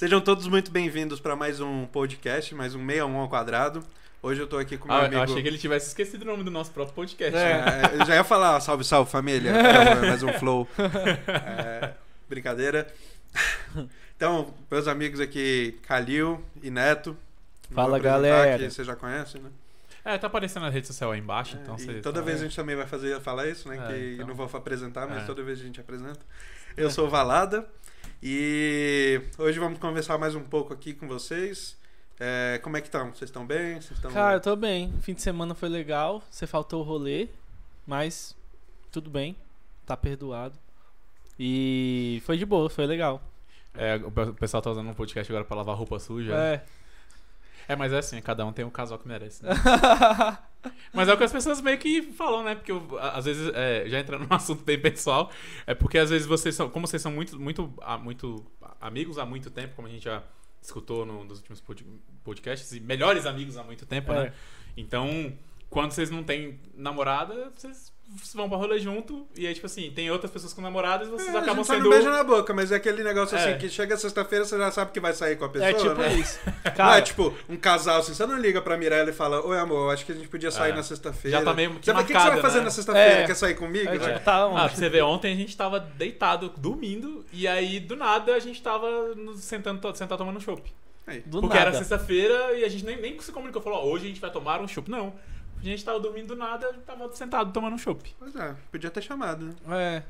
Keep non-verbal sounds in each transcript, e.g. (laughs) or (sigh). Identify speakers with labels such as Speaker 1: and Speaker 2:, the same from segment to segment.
Speaker 1: Sejam todos muito bem-vindos para mais um podcast, mais um 61 ao quadrado. Hoje eu tô aqui com meu
Speaker 2: Ah,
Speaker 1: amigo.
Speaker 2: eu achei que ele tivesse esquecido o nome do nosso próprio podcast.
Speaker 1: É,
Speaker 2: né?
Speaker 1: eu já ia falar, salve, salve família. É, mais um flow. (laughs) É, brincadeira. Então, meus amigos aqui, Calil e Neto.
Speaker 3: Fala, galera.
Speaker 1: Que você já conhece, né?
Speaker 2: É, tá aparecendo na rede social aí embaixo, então
Speaker 1: É, e
Speaker 2: você.
Speaker 1: toda
Speaker 2: tá-
Speaker 1: vez a gente também vai fazer, falar isso, né?
Speaker 2: É,
Speaker 1: que
Speaker 2: então.
Speaker 1: eu não vou apresentar, mas
Speaker 2: É.
Speaker 1: toda vez a gente apresenta. Eu sou o Valada e hoje vamos conversar mais um pouco aqui com vocês. É, como é que estão? Vocês estão bem? Vocês estão...
Speaker 3: Cara, eu tô bem. Fim de semana foi legal. Você faltou o rolê, mas tudo bem. Tá perdoado. E foi de boa, foi legal.
Speaker 2: É, o pe- o pessoal tá usando um podcast agora pra lavar roupa suja.
Speaker 3: É.
Speaker 2: É, mas é assim, cada um tem o casal que merece. Né? (laughs) mas é o que as pessoas meio que falam, né? Porque eu, às vezes, é, já entrando num assunto bem pessoal, é porque às vezes vocês são, como vocês são muito, muito, ah, muito amigos há muito tempo, como a gente já escutou no- nos últimos pod- podcasts, e melhores amigos há muito tempo,
Speaker 3: É.
Speaker 2: né? Então, quando vocês não têm namorada, vocês vão pra rolê junto, e aí, tipo assim, tem outras pessoas com namoradas e vocês
Speaker 1: É, a
Speaker 2: acabam
Speaker 1: gente só
Speaker 2: sendo.
Speaker 1: não beija na boca, mas é aquele negócio assim
Speaker 2: É.
Speaker 1: que chega sexta-feira você já sabe que vai sair com a pessoa,
Speaker 3: É tipo
Speaker 1: né?
Speaker 3: isso.
Speaker 1: Não é
Speaker 3: Cara,
Speaker 1: tipo um casal assim, você não liga pra Mirella e fala, oi amor, acho que a gente podia sair
Speaker 2: É.
Speaker 1: na sexta-feira.
Speaker 2: Já tá meio que
Speaker 1: fala, o que, que você vai fazer
Speaker 2: né?
Speaker 1: na sexta-feira?
Speaker 3: É.
Speaker 1: Quer sair comigo?
Speaker 3: é, tipo, tá
Speaker 2: Ah, pra você ver, ontem a gente tava deitado, dormindo, e aí do nada a gente tava nos- sentando, sentado tomando chopp.
Speaker 1: Aí.
Speaker 3: Do
Speaker 2: Porque
Speaker 3: nada.
Speaker 2: era sexta-feira e a gente nem, nem se comunicou, falou, ó, hoje a gente vai tomar um chopp. Não. A gente tava dormindo do nada, tava sentado tomando um chopp.
Speaker 1: Pois é, podia ter chamado, né?
Speaker 3: É.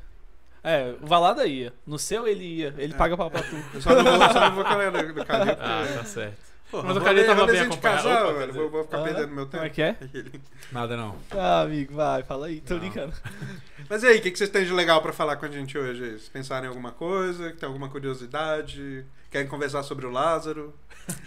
Speaker 3: É, o Valada ia. No seu ele ia. Ele
Speaker 1: É.
Speaker 3: paga pau pra tu.
Speaker 1: Eu só não vou, só não vou a galera do Calil.
Speaker 2: Ah, tá certo.
Speaker 1: Porra,
Speaker 2: Mas o Calil tava bem acompanhado.
Speaker 1: casal,
Speaker 2: Opa,
Speaker 1: velho. Vou, vou ficar
Speaker 3: Ah,
Speaker 1: perdendo meu tempo.
Speaker 3: Como é que é? (laughs)
Speaker 2: Nada não.
Speaker 3: Ah, amigo, vai, fala aí. Tô
Speaker 2: Não.
Speaker 3: brincando. (laughs)
Speaker 1: Mas e aí, o que, que vocês têm de legal pra falar com a gente hoje? Vocês pensaram em alguma coisa? Tem alguma curiosidade? Querem conversar sobre o Lázaro?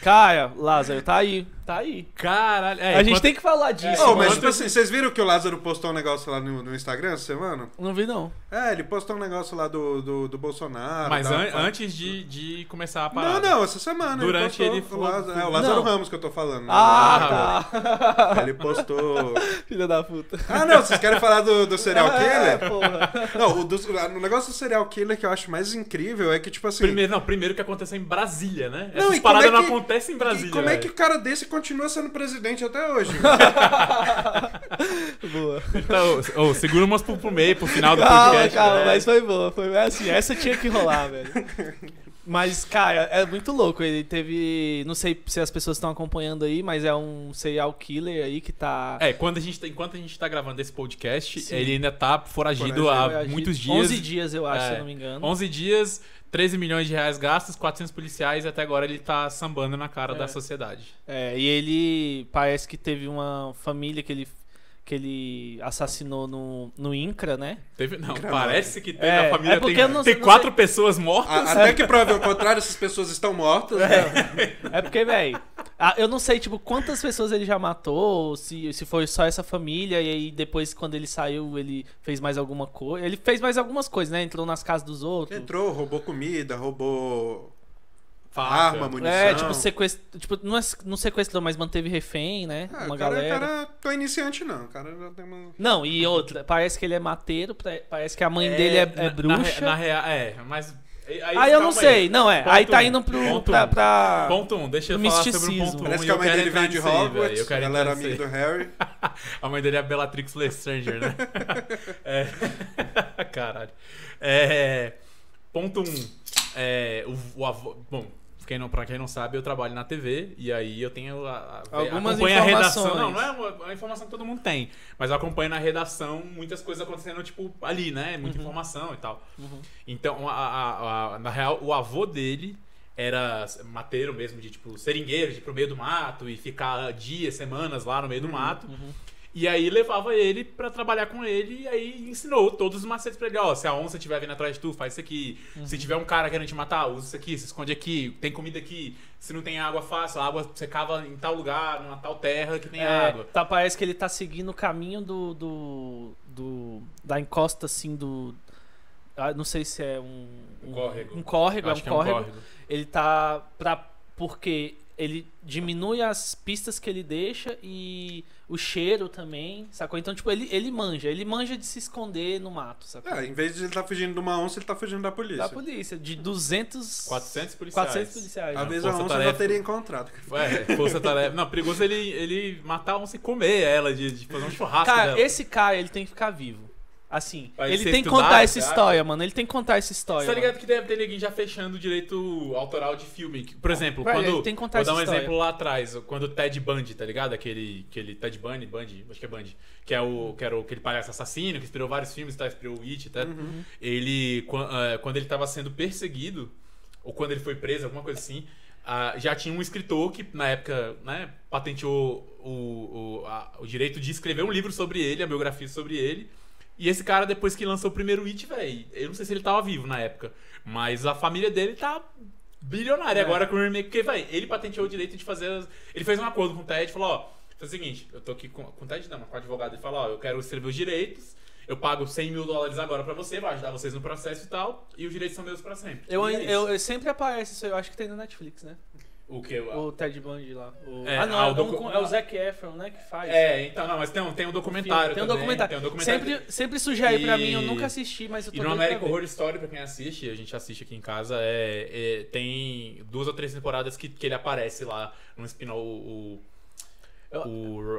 Speaker 3: Cara, Lázaro, tá aí. Tá aí.
Speaker 2: Caralho. É,
Speaker 3: a gente tem que falar disso.
Speaker 1: Oh,
Speaker 2: Sim,
Speaker 1: mas tipo assim, vocês viram que o Lázaro postou um negócio lá no, no Instagram essa semana?
Speaker 3: Não vi, não.
Speaker 1: É, ele postou um negócio lá do, do, do Bolsonaro.
Speaker 2: Mas an-
Speaker 1: tal.
Speaker 2: antes de, de começar a
Speaker 1: Não,
Speaker 2: parada.
Speaker 1: não, essa semana.
Speaker 2: Durante
Speaker 1: ele
Speaker 2: ele
Speaker 1: postou. o
Speaker 2: foi-
Speaker 1: Lázaro, é, o Lázaro
Speaker 3: Não.
Speaker 1: Ramos que eu tô falando. né?
Speaker 3: Ah, tá.
Speaker 1: Ele postou. (laughs)
Speaker 3: Filha da puta.
Speaker 1: Ah, não, vocês querem falar do, do serial
Speaker 3: É,
Speaker 1: killer?
Speaker 3: porra. (laughs)
Speaker 1: Não, o, do, o negócio do serial killer que eu acho mais incrível é que, tipo assim.
Speaker 2: Primeiro, não, primeiro que aconteceu em Brasília, né?
Speaker 1: Não,
Speaker 2: Essas
Speaker 1: e como
Speaker 2: paradas
Speaker 1: é
Speaker 2: não
Speaker 1: que-
Speaker 2: acontecem em Brasília.
Speaker 1: e como é que
Speaker 2: velho.
Speaker 1: o cara desse continua sendo presidente até hoje? (laughs)
Speaker 3: Boa.
Speaker 2: Então, ô, segura umas pro, pro meio, pro final do
Speaker 3: Calma,
Speaker 2: podcast.
Speaker 3: calma,
Speaker 2: né?
Speaker 3: mas foi boa. Foi assim, essa tinha que rolar, velho. (laughs) Mas, cara, é muito louco. Ele teve. Não sei se as pessoas estão acompanhando aí, mas é um serial killer aí que tá.
Speaker 2: É, quando a gente, tá- enquanto a gente tá gravando esse podcast,
Speaker 3: Sim.
Speaker 2: ele ainda tá foragido
Speaker 1: Foragido,
Speaker 2: há
Speaker 3: Foi
Speaker 2: muitos dias.
Speaker 3: 11 dias, eu acho,
Speaker 2: É.
Speaker 3: se eu não me engano.
Speaker 2: 11 dias, 13 milhões de reais gastos, 400 policiais e até agora ele tá sambando na cara
Speaker 3: É.
Speaker 2: da sociedade.
Speaker 3: É, e ele parece que teve uma família que ele, que ele assassinou no, no INCRA, né?
Speaker 2: Teve, não,
Speaker 1: Gramado.
Speaker 2: parece que teve,
Speaker 3: É,
Speaker 2: a família
Speaker 3: é porque
Speaker 2: tem,
Speaker 3: não-
Speaker 2: tem
Speaker 3: não
Speaker 2: quatro
Speaker 3: sei-
Speaker 2: pessoas mortas.
Speaker 1: A- até que prove o contrário, essas pessoas estão mortas. né?
Speaker 3: É porque, velho, eu não sei, tipo, quantas pessoas ele já matou, ou se, se foi só essa família, e aí depois, quando ele saiu, ele fez mais alguma coisa. Ele fez mais algumas coisas, né? Entrou nas casas dos outros.
Speaker 1: Entrou, roubou comida, roubou
Speaker 2: Faca.
Speaker 1: arma, munição.
Speaker 3: É, tipo, sequest... tipo não, é, não sequestrou, mas manteve refém, né?
Speaker 1: Ah,
Speaker 3: uma
Speaker 1: o cara,
Speaker 3: galera.
Speaker 1: o cara tô iniciante não, o cara já tem uma...
Speaker 3: Não, e outra, parece que ele é mateiro, pa- parece que a mãe
Speaker 2: É,
Speaker 3: dele é, é
Speaker 2: na- na
Speaker 3: bruxa.
Speaker 2: re- Na, real, é, mas. Aí,
Speaker 3: Aí eu não sei, não é. aí
Speaker 2: Ponto
Speaker 3: tá
Speaker 2: um,
Speaker 3: indo pro,
Speaker 2: ponto
Speaker 3: pra,
Speaker 2: um.
Speaker 3: pra-
Speaker 2: Ponto 1, um, deixa eu
Speaker 3: Do
Speaker 2: falar sobre o
Speaker 3: misticismo.
Speaker 2: ponto 1. Um,
Speaker 1: Parece
Speaker 2: e
Speaker 1: que a
Speaker 2: eu
Speaker 1: mãe
Speaker 2: quero
Speaker 1: dele veio de
Speaker 2: aí,
Speaker 1: Hogwarts,
Speaker 2: eu quero
Speaker 1: ela era amiga do
Speaker 2: aí.
Speaker 1: Harry. (laughs)
Speaker 2: A mãe dele é a Bellatrix Lestrange, né? (laughs) é. (laughs) Caralho. É, Ponto 1. Um, é, o, o avô. Bom, quem não, pra quem não sabe, eu trabalho na TV e aí eu tenho a, a,
Speaker 3: Algumas
Speaker 2: acompanho a redação. Não, não é uma, uma informação que todo mundo tem. Mas eu acompanho na redação muitas coisas acontecendo, tipo, ali, né? Muita
Speaker 3: Uhum.
Speaker 2: informação e tal.
Speaker 3: Uhum.
Speaker 2: Então, a- na real, o avô dele era mateiro mesmo, de tipo, seringueiro, de ir pro meio do mato e ficar dias, semanas lá no meio do mato. E aí levava ele pra trabalhar com ele e aí ensinou todos os macetes pra ele. Ó, se a onça estiver vindo atrás de tu, faz isso aqui.
Speaker 3: Uhum.
Speaker 2: Se tiver um cara querendo te matar, usa isso aqui, se esconde aqui, tem comida aqui. Se não tem água, fácil, a água você cava em tal lugar, numa tal terra que tem
Speaker 3: É,
Speaker 2: água.
Speaker 3: tá, parece que ele tá seguindo o caminho do, do, do- da encosta assim do ah, não sei se é um
Speaker 2: Um córrego.
Speaker 3: um córrego, é um
Speaker 2: é um
Speaker 3: córrego.
Speaker 2: córrego.
Speaker 3: Ele tá pra porque ele diminui as pistas que ele deixa e o cheiro também, sacou? Então, tipo, ele, ele manja. Ele manja de se esconder no mato, sacou?
Speaker 1: É, em vez de ele estar fugindo de uma onça, ele tá fugindo da polícia.
Speaker 3: Da polícia. De 200...
Speaker 2: 400 policiais.
Speaker 3: 400 policiais.
Speaker 1: Às
Speaker 3: né?
Speaker 1: vezes a onça já
Speaker 2: tarefa.
Speaker 1: teria encontrado.
Speaker 2: É, força tarefa. Não, perigoso ele, ele matar a onça e comer ela, de, de fazer um churrasco
Speaker 3: Cara,
Speaker 2: dela.
Speaker 3: esse cara, ele tem que ficar vivo. Assim,
Speaker 2: Pra ele
Speaker 3: tem que contar essa história, mano. Ele tem que contar essa história.
Speaker 2: Você tá ligado
Speaker 3: mano.
Speaker 2: que deve ter ninguém já fechando o direito autoral de filme? Por exemplo,
Speaker 3: Velho,
Speaker 2: quando.
Speaker 3: ele tem que contar
Speaker 2: vou dar um
Speaker 3: história.
Speaker 2: exemplo lá atrás, quando o Ted Bundy, tá ligado? Aquele, aquele Ted Bundy, Bundy, acho que é Bundy, que é o que era o, aquele palhaço assassino, que inspirou vários filmes, tá? Inspirou o It, tá?
Speaker 3: Uhum.
Speaker 2: Ele, eh, quando ele tava sendo perseguido, ou quando ele foi preso, alguma coisa assim, já tinha um escritor que na época, né, patenteou o, o, a- o direito de escrever um livro sobre ele, a biografia sobre ele. E esse cara, depois que lançou o primeiro It, velho, eu não sei se ele tava vivo na época, mas a família dele tá bilionária
Speaker 3: É.
Speaker 2: agora com o remake, porque, velho, ele patenteou o direito de fazer. as- Ele fez um acordo com o Ted e falou: ó, faz o seguinte, eu tô aqui com, com o Ted, não, mas com o advogado, ele falou: ó, eu quero escrever os direitos, eu pago 100 mil dólares agora pra você, vai ajudar vocês no processo e tal, e os direitos são meus pra sempre.
Speaker 3: Eu,
Speaker 2: é
Speaker 3: eu, eu sempre aparece isso aí, eu acho que tem no Netflix, né?
Speaker 2: O que?
Speaker 3: O Ted Bundy lá. O-
Speaker 2: É,
Speaker 3: ah, não,
Speaker 2: ah,
Speaker 3: é,
Speaker 2: o
Speaker 3: um
Speaker 2: docu-
Speaker 3: é o Zac Efron, né, que faz.
Speaker 2: É, então, não, mas tem um, tem um documentário.
Speaker 3: Tem um
Speaker 2: também,
Speaker 3: documentário.
Speaker 2: Tem um documentário.
Speaker 3: Sempre, sempre sugere pra mim, eu
Speaker 2: E-
Speaker 3: nunca assisti, mas eu tô
Speaker 2: E no American. Horror Story, pra quem assiste, a gente assiste aqui em casa, é, é- tem duas ou três temporadas que, que ele aparece lá no spin-off. O,
Speaker 3: Eu-
Speaker 2: o, o-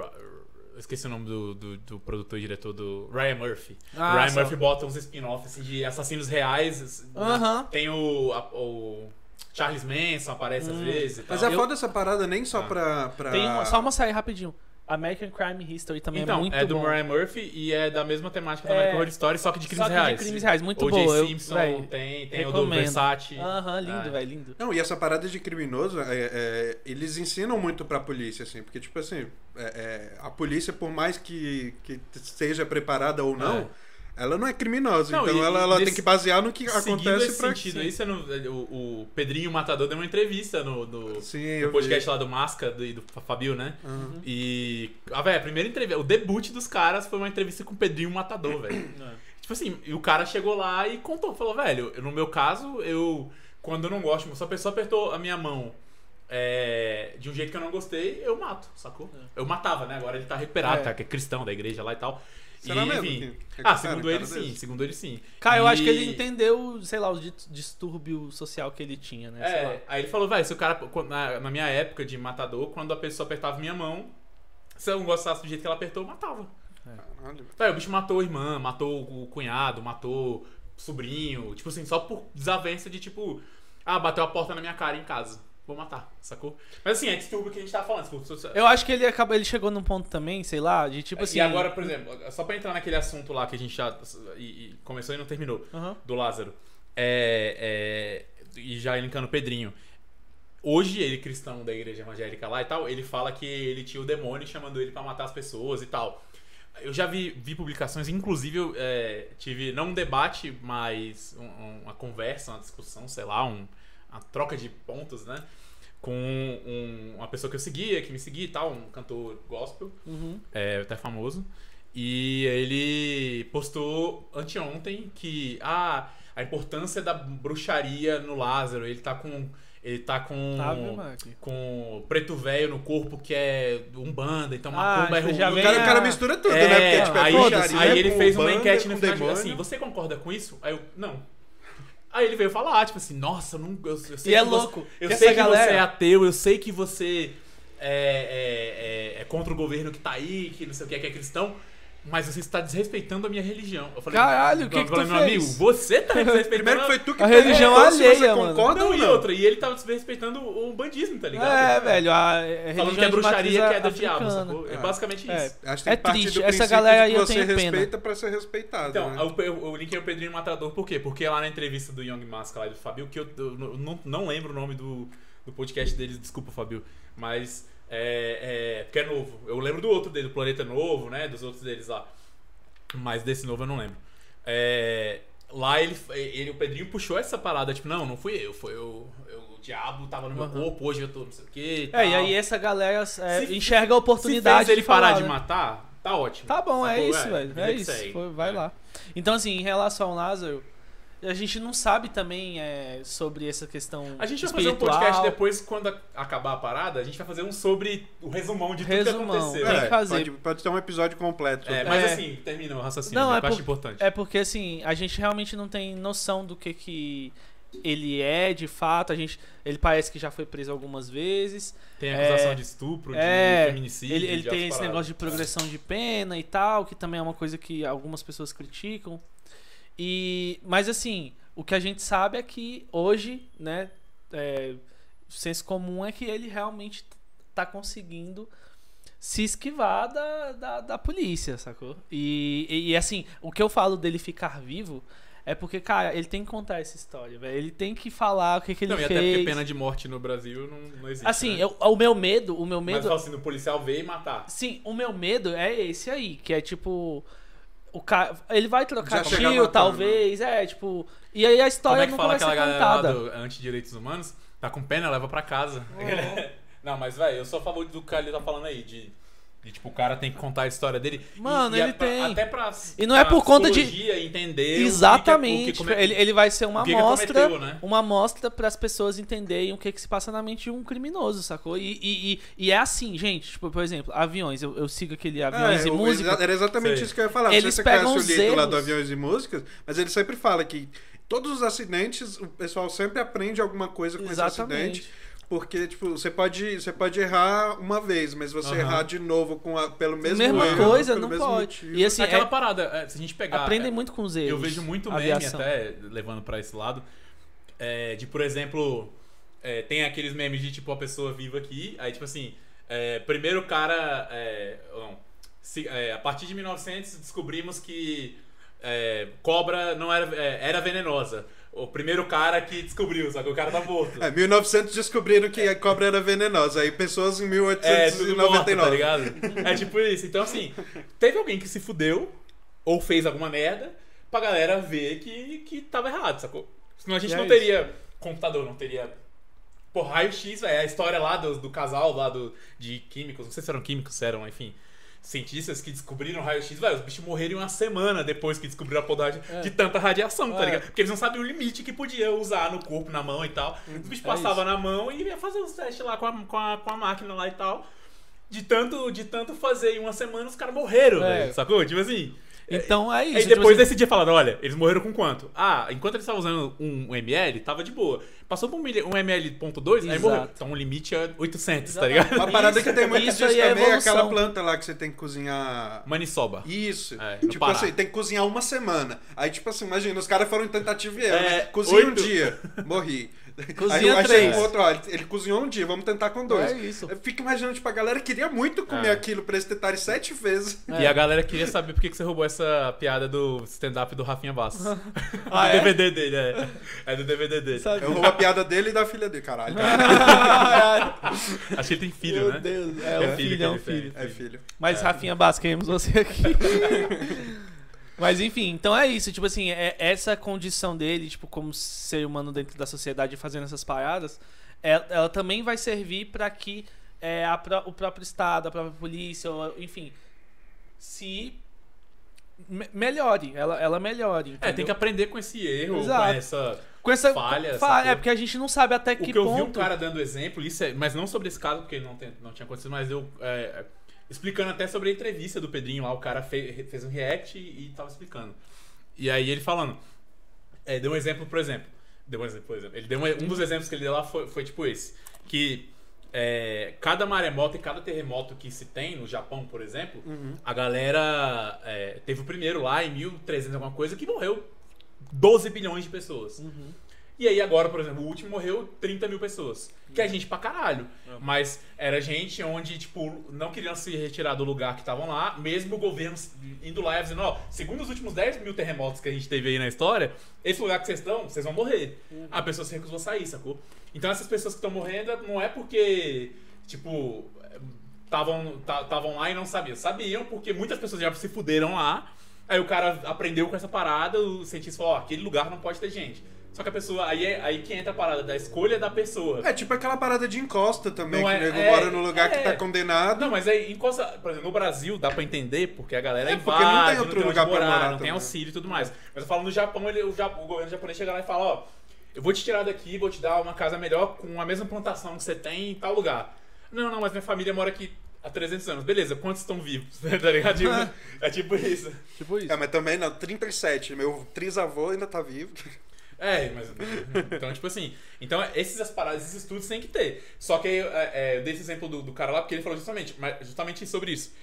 Speaker 2: eu esqueci o nome do, do, do produtor e diretor do Ryan Murphy.
Speaker 3: Ah,
Speaker 2: Ryan
Speaker 3: só.
Speaker 2: Murphy bota uns spin-offs assim, de assassinos reais. né?
Speaker 3: Aham.
Speaker 2: Tem o, a- o Charles Manson aparece às
Speaker 3: Hum.
Speaker 2: vezes. e
Speaker 1: Mas é foda essa parada nem só
Speaker 2: Ah.
Speaker 1: pra, pra...
Speaker 3: Tem uma, só uma série rapidinho. American Crime History também
Speaker 2: então,
Speaker 3: é muito
Speaker 2: é do
Speaker 3: bom.
Speaker 2: Ryan Murphy e é da mesma temática da
Speaker 3: É.
Speaker 2: American Horror Story, só que de crimes
Speaker 3: Só que
Speaker 2: reais.
Speaker 3: de crimes reais, muito
Speaker 2: o
Speaker 3: boa. eu-
Speaker 2: Simpson
Speaker 3: véi,
Speaker 2: tem, tem o do
Speaker 3: recomendo.
Speaker 2: Versace.
Speaker 3: Aham, lindo,
Speaker 2: É.
Speaker 3: velho, lindo.
Speaker 1: Não, e essa parada de criminoso, é, é, eles ensinam muito pra polícia, assim, porque, tipo assim, é, é, a polícia, por mais que, que esteja preparada ou não,
Speaker 2: É.
Speaker 1: ela não é criminosa.
Speaker 2: Não,
Speaker 1: então
Speaker 2: e-
Speaker 1: ela, ela tem que basear no que acontece
Speaker 2: esse
Speaker 1: pra
Speaker 2: sentido,
Speaker 1: sim.
Speaker 2: aí você não, o, o Pedrinho Matador deu uma entrevista no, no,
Speaker 1: Sim,
Speaker 2: no podcast
Speaker 1: vi.
Speaker 2: lá do Masca do, e do Fabio, né?
Speaker 1: Aham.
Speaker 2: E. Ah, velho, a primeira entrevista. O debut dos caras foi uma entrevista com o Pedrinho Matador, velho. (coughs) Tipo assim, e o cara chegou lá e contou, falou, velho, no meu caso, eu. Quando eu não gosto, se a pessoa apertou a minha mão é, de um jeito que eu não gostei, eu mato, sacou? Eu matava, né? Agora ele tá recuperado,
Speaker 3: É.
Speaker 2: tá? Que é cristão da igreja lá e tal.
Speaker 1: Será
Speaker 2: e,
Speaker 1: mesmo
Speaker 2: enfim.
Speaker 1: que- que
Speaker 2: ah, segundo ele sim,
Speaker 1: desse?
Speaker 2: segundo ele sim.
Speaker 3: Cara, eu acho que
Speaker 2: E-
Speaker 3: ele entendeu, sei lá, o dis- distúrbio social que ele tinha, né? sei lá.
Speaker 2: É, aí ele falou, velho, se o cara, na, na minha época de matador, quando a pessoa apertava minha mão, se eu não gostasse do jeito que ela apertou, eu matava.
Speaker 1: Caralho.
Speaker 2: Velho, o bicho matou a irmã, matou o cunhado, matou o sobrinho, tipo assim, só por desavença de tipo, ah, bateu a porta na minha cara em casa. Vou matar, sacou? Mas assim, é distúrbio que a gente tava falando. Tipo,
Speaker 3: Eu acho que ele acabou, ele chegou num ponto também, sei lá, de tipo assim.
Speaker 2: e agora, por exemplo, só pra entrar naquele assunto lá que a gente já e, e começou e não terminou,
Speaker 3: Aham.
Speaker 2: do Lázaro, é, é, e já elencando o Pedrinho. Hoje, ele cristão da igreja evangélica lá e tal, ele fala que ele tinha o demônio chamando ele pra matar as pessoas e tal. Eu já vi, vi publicações, inclusive eu é, tive, não um debate, mas um- uma conversa, uma discussão, sei lá, um- uma troca de pontos, né? Com um- uma pessoa que eu seguia, que me seguia e tal, um cantor gospel,
Speaker 3: Uhum.
Speaker 2: é, até famoso. E ele postou anteontem que ah, a importância da bruxaria no Lázaro. Ele tá com. Ele tá com.
Speaker 3: Ave Maria.
Speaker 2: com preto velho no corpo que é umbanda, então
Speaker 3: Ah,
Speaker 2: macumba é
Speaker 3: tipo,
Speaker 2: ruim.
Speaker 3: já
Speaker 1: O cara, o cara
Speaker 3: a-
Speaker 1: mistura tudo,
Speaker 2: É,
Speaker 1: né? Porque tipo, é
Speaker 2: aí, aí ele
Speaker 1: com
Speaker 2: fez uma enquete no final,
Speaker 1: demônio.
Speaker 2: assim, você concorda com isso? Aí eu, não. Aí ele veio falar, tipo assim, nossa, eu não, eu, eu sei
Speaker 3: E é
Speaker 2: que você-
Speaker 3: louco.
Speaker 2: eu sei que
Speaker 3: galera...
Speaker 2: você é ateu, eu sei que você é, é- é- é contra o governo que tá aí, que não sei o que, que é cristão, mas você está desrespeitando a minha religião. Eu falei,
Speaker 3: Caralho, o que
Speaker 2: eu
Speaker 3: que
Speaker 2: falei,
Speaker 3: tu
Speaker 2: meu
Speaker 3: fez?
Speaker 2: amigo, você tá (laughs) desrespeitando
Speaker 1: Primeiro que foi tu que
Speaker 3: A religião
Speaker 1: perguntou se você
Speaker 3: alheia, mano.
Speaker 1: concorda
Speaker 2: Não,
Speaker 1: ou
Speaker 2: e
Speaker 1: não.
Speaker 2: outra, e ele tava desrespeitando o bandismo, tá ligado?
Speaker 3: É, velho, a, religião
Speaker 2: Falando que é bruxaria que é do diabo, sacou? É
Speaker 1: É.
Speaker 2: basicamente
Speaker 3: É.
Speaker 2: isso.
Speaker 1: Acho que
Speaker 3: É triste,
Speaker 1: do
Speaker 3: essa galera aí eu
Speaker 1: você
Speaker 3: tenho pena.
Speaker 1: respeita pra ser respeitado,
Speaker 2: Então,
Speaker 1: né?
Speaker 2: eu, eu, eu linkei o Pedrinho Matador por quê? Porque lá na entrevista do Young Mask lá e do Fabio, que eu, eu não, não lembro o nome do, do podcast deles, desculpa, Fabio, mas é, é. Porque é novo. Eu lembro do outro dele, do Planeta Novo, né? Dos outros deles lá. Mas desse novo eu não lembro. É, lá ele, ele, o Pedrinho puxou essa parada, tipo, não, não fui eu, foi eu, eu- o diabo tava no meu
Speaker 3: Uhum.
Speaker 2: corpo, hoje eu tô não sei o quê.
Speaker 3: É, e aí essa galera é,
Speaker 2: Se-
Speaker 3: enxerga a
Speaker 2: Se
Speaker 3: oportunidade
Speaker 2: fez ele
Speaker 3: de falar,
Speaker 2: parar de
Speaker 3: né?
Speaker 2: matar, tá ótimo.
Speaker 3: Tá bom, é isso, velho.
Speaker 2: vida
Speaker 3: É
Speaker 2: que
Speaker 3: isso. Foi- vai
Speaker 2: É.
Speaker 3: lá. Então, assim, em relação ao Lázaro, a gente não sabe também é, sobre essa questão
Speaker 2: A gente vai fazer um
Speaker 3: espiritual.
Speaker 2: podcast depois, quando a- acabar a parada, a gente vai fazer um sobre o resumão de tudo
Speaker 3: Resumão.
Speaker 2: que aconteceu.
Speaker 3: Tem
Speaker 1: É,
Speaker 3: que fazer.
Speaker 1: Pode, pode ter um episódio completo.
Speaker 2: É, mas
Speaker 3: É.
Speaker 2: assim, termina o raciocínio,
Speaker 3: Não, é
Speaker 2: acho
Speaker 3: por-
Speaker 2: importante.
Speaker 3: É porque assim, a gente realmente não tem noção do que que ele é de fato. A gente, ele parece que já foi preso algumas vezes.
Speaker 2: Tem acusação
Speaker 3: é,
Speaker 2: de estupro, de
Speaker 3: é,
Speaker 2: feminicídio.
Speaker 3: Ele, ele
Speaker 2: de
Speaker 3: tem esse
Speaker 2: paradas.
Speaker 3: negócio de progressão de pena e tal, que também é uma coisa que algumas pessoas criticam. E, mas assim, o que a gente sabe é que hoje, né, é, o senso comum é que ele realmente tá conseguindo se esquivar da, da, da polícia, sacou? E, e, e, assim, o que eu falo dele ficar vivo é porque, cara, ele tem que contar essa história, velho. Ele tem que falar o que, que ele
Speaker 2: Não, e
Speaker 3: fez.
Speaker 2: até porque pena de morte no Brasil não, não existe.
Speaker 3: Assim,
Speaker 2: né?
Speaker 3: eu- o meu medo, o meu
Speaker 2: Mas
Speaker 3: medo
Speaker 2: fala assim, no policial ver e matar.
Speaker 3: Sim, o meu medo é esse aí, que é tipo. O cara, ele vai trocar
Speaker 1: Já
Speaker 3: tio, talvez, é, tipo. E aí a
Speaker 2: Como
Speaker 3: história
Speaker 2: é que
Speaker 3: não
Speaker 2: fala aquela galera do anti-direitos humanos? Tá com pena, leva pra casa.
Speaker 3: Uhum. (laughs)
Speaker 2: não, mas, velho, eu sou a favor do que ele tá falando aí, de, de, tipo, o cara tem que contar a história dele. E-
Speaker 3: Mano,
Speaker 2: e
Speaker 3: ele
Speaker 2: é pra-
Speaker 3: tem.
Speaker 2: Até pra.
Speaker 3: E não é por conta de-
Speaker 2: psicologia entender. o que é-
Speaker 3: Exatamente.
Speaker 2: o que- como é
Speaker 3: ele, ele vai ser uma amostra.
Speaker 2: né?
Speaker 3: Uma amostra para as pessoas entenderem o que, que se passa na mente de um criminoso, sacou? E, e, e, e é assim, gente. Tipo, por exemplo, aviões. Eu, eu sigo aquele aviões
Speaker 1: É,
Speaker 3: e música.
Speaker 1: Era exatamente
Speaker 2: Sei.
Speaker 1: isso que eu ia falar.
Speaker 3: Eles
Speaker 1: Você
Speaker 3: pegam
Speaker 1: conhece o
Speaker 3: os
Speaker 1: livro lá do. Aviões e Músicas, mas ele sempre fala que todos os acidentes, o pessoal sempre aprende alguma coisa com esse
Speaker 3: Exatamente.
Speaker 1: acidente. Porque, tipo, você pode, você pode errar uma vez, mas você
Speaker 2: Aham.
Speaker 1: errar de novo com a, pelo mesmo
Speaker 3: Mesma
Speaker 1: erro,
Speaker 3: coisa,
Speaker 1: pelo
Speaker 3: não
Speaker 1: mesmo
Speaker 3: pode.
Speaker 1: motivo.
Speaker 3: E assim,
Speaker 2: Aquela
Speaker 3: é-
Speaker 2: parada, é, se a gente pegar.
Speaker 3: aprendem
Speaker 2: é,
Speaker 3: muito com os erros.
Speaker 2: Eu vejo muito meme
Speaker 3: aviação.
Speaker 2: até, levando pra esse lado, é, de, por exemplo, é, tem aqueles memes de, tipo, a pessoa viva aqui, aí, tipo assim, é, primeiro cara, é, não, se- é, a partir de 1900 descobrimos que é, cobra não era, é, era venenosa. O primeiro cara que descobriu, só que o cara tá morto.
Speaker 1: É, 1900 descobriram que a cobra era venenosa, aí pessoas em
Speaker 2: É, tudo morto, tá
Speaker 1: 1899.
Speaker 2: ligado? É tipo isso. Então, assim, teve alguém que se fudeu ou fez alguma merda pra galera ver que, que tava errado, sacou? Senão a gente
Speaker 3: E é
Speaker 2: não
Speaker 3: isso.
Speaker 2: teria computador, não teria. Pô, raio-x, velho, a história lá do, do casal lá do, de químicos, não sei se eram químicos, se eram, enfim, cientistas que descobriram raio-x, velho, os bichos morreram uma semana depois que descobriram a podagem
Speaker 3: É.
Speaker 2: de tanta radiação, tá
Speaker 3: É.
Speaker 2: ligado? Porque eles não sabiam o limite que podia usar no corpo, na mão e tal. Os bichos
Speaker 3: É
Speaker 2: passavam na mão e ia fazer os testes lá com a, com a, com a máquina lá e tal. De tanto, de tanto fazer em uma semana, os caras morreram,
Speaker 3: É.
Speaker 2: velho, sacou? Tipo assim.
Speaker 3: Então é isso.
Speaker 2: Aí
Speaker 3: tipo
Speaker 2: depois
Speaker 3: assim,
Speaker 2: desse dia falaram, olha, eles morreram com quanto? Ah, enquanto eles estavam usando um, um ml, tava de boa. Passou pra um, um ml ponto dois, aí
Speaker 3: Exato.
Speaker 2: morreu. Então o limite é 800, tá
Speaker 3: Exatamente.
Speaker 2: ligado?
Speaker 1: Uma parada
Speaker 3: Isso-
Speaker 1: que tem muito
Speaker 3: isso
Speaker 1: disso
Speaker 3: aí é
Speaker 1: também é aquela planta lá que você tem que cozinhar.
Speaker 2: Maniçoba.
Speaker 1: Isso.
Speaker 2: É,
Speaker 1: tipo
Speaker 2: Pará.
Speaker 1: assim, tem que cozinhar uma semana. Aí, tipo assim, imagina, os caras foram em tentativa e erro,
Speaker 2: É,
Speaker 1: né? Cozinha um dia, (laughs) morri. (laughs)
Speaker 3: Cozinha
Speaker 1: aí,
Speaker 3: três.
Speaker 1: um outro, ó, ele, ele cozinhou um dia, vamos tentar com dois.
Speaker 3: É isso.
Speaker 1: Eu fico imaginando, tipo, a galera queria muito comer
Speaker 2: É.
Speaker 1: aquilo pra eles tentarem sete vezes.
Speaker 2: E a galera queria saber por que que você roubou essa piada do stand-up do Rafinha Bastos.
Speaker 3: Ah,
Speaker 2: do
Speaker 3: é?
Speaker 2: DVD dele, é. É do DVD dele.
Speaker 3: Sabe?
Speaker 1: Eu roubo a piada dele e da filha dele, caralho. (laughs)
Speaker 2: Acho que ele tem filho,
Speaker 3: Meu
Speaker 2: né?
Speaker 3: Deus, é,
Speaker 2: É
Speaker 3: um
Speaker 2: filho
Speaker 3: filho, é um filho.
Speaker 1: É filho.
Speaker 3: Mas Rafinha Bastos, queremos você aqui. (laughs) Mas enfim, então é isso, tipo assim, é essa condição dele, tipo, como ser humano dentro da sociedade fazendo essas paradas, ela, ela também vai servir para que é, a o próprio Estado, a própria polícia, ou, enfim, se me- melhore, ela, ela melhore.
Speaker 2: É,
Speaker 3: entendeu?
Speaker 2: tem que aprender com esse erro,
Speaker 3: Exato.
Speaker 2: com essa.
Speaker 3: Com essa
Speaker 2: falha,
Speaker 3: falha, é porque a gente não sabe até
Speaker 2: O
Speaker 3: que,
Speaker 2: que, eu
Speaker 3: ponto.
Speaker 2: vi um cara dando exemplo, isso é, mas não sobre esse caso, porque não, tem- não tinha acontecido, mas eu. é, explicando até sobre a entrevista do Pedrinho lá, o cara fe- fez um react e, e tava explicando. E aí ele falando. é, deu um exemplo, por exemplo. Deu um exemplo, por exemplo. Ele deu um, um dos exemplos que ele deu lá foi, foi tipo esse. Que é, cada maremoto e cada terremoto que se tem no Japão, por exemplo, a galera é, teve o primeiro lá em 1300 alguma coisa que morreu 12 bilhões de pessoas.
Speaker 3: Uhum.
Speaker 2: E aí agora, por exemplo, o último morreu 30 mil pessoas. Que é gente pra caralho. Mas era gente onde, tipo, não queriam se retirar do lugar que estavam lá, mesmo o governo indo lá e dizendo, ó, segundo os últimos 10 mil terremotos que a gente teve aí na história, esse lugar que vocês estão, vocês vão morrer. A pessoa se recusou a sair, sacou? Então essas pessoas que estão morrendo não é porque, tipo, estavam estavam lá e não sabiam. Sabiam porque muitas pessoas já se fuderam lá. Aí o cara aprendeu com essa parada, o cientista falou, ó, aquele lugar não pode ter gente. Só que a pessoa. Aí, é- aí que entra a parada da escolha da pessoa.
Speaker 1: É tipo aquela parada de encosta também,
Speaker 2: Não
Speaker 1: que
Speaker 2: é-
Speaker 1: o nego
Speaker 2: é-
Speaker 1: mora no lugar que
Speaker 2: é.
Speaker 1: tá condenado.
Speaker 2: Não, mas aí, encosta, por exemplo, no Brasil dá pra entender porque a galera
Speaker 1: É, porque
Speaker 2: invade,
Speaker 1: não tem outro
Speaker 2: onde
Speaker 1: lugar pra
Speaker 2: morar,
Speaker 1: morar
Speaker 2: não tem
Speaker 1: também.
Speaker 2: auxílio e tudo mais. Mas eu falo no Japão, ele, o, Japão, o governo japonês chega lá e fala, ó, eu vou te tirar daqui, vou te dar uma casa melhor com a mesma plantação que você tem em tal lugar. Não, não, mas minha família mora aqui há 300 anos. Beleza, quantos estão vivos? (laughs) tá ligado? Tipo, (laughs) é tipo isso.
Speaker 3: Tipo isso.
Speaker 1: É, mas também não, 37. Meu trisavô ainda tá vivo.
Speaker 2: É, mas. Então, tipo assim. Então, esses as paradas, esses estudos tem que ter. Só que aí, é, é, eu dei esse exemplo do, do cara lá, porque ele falou justamente, justamente sobre isso.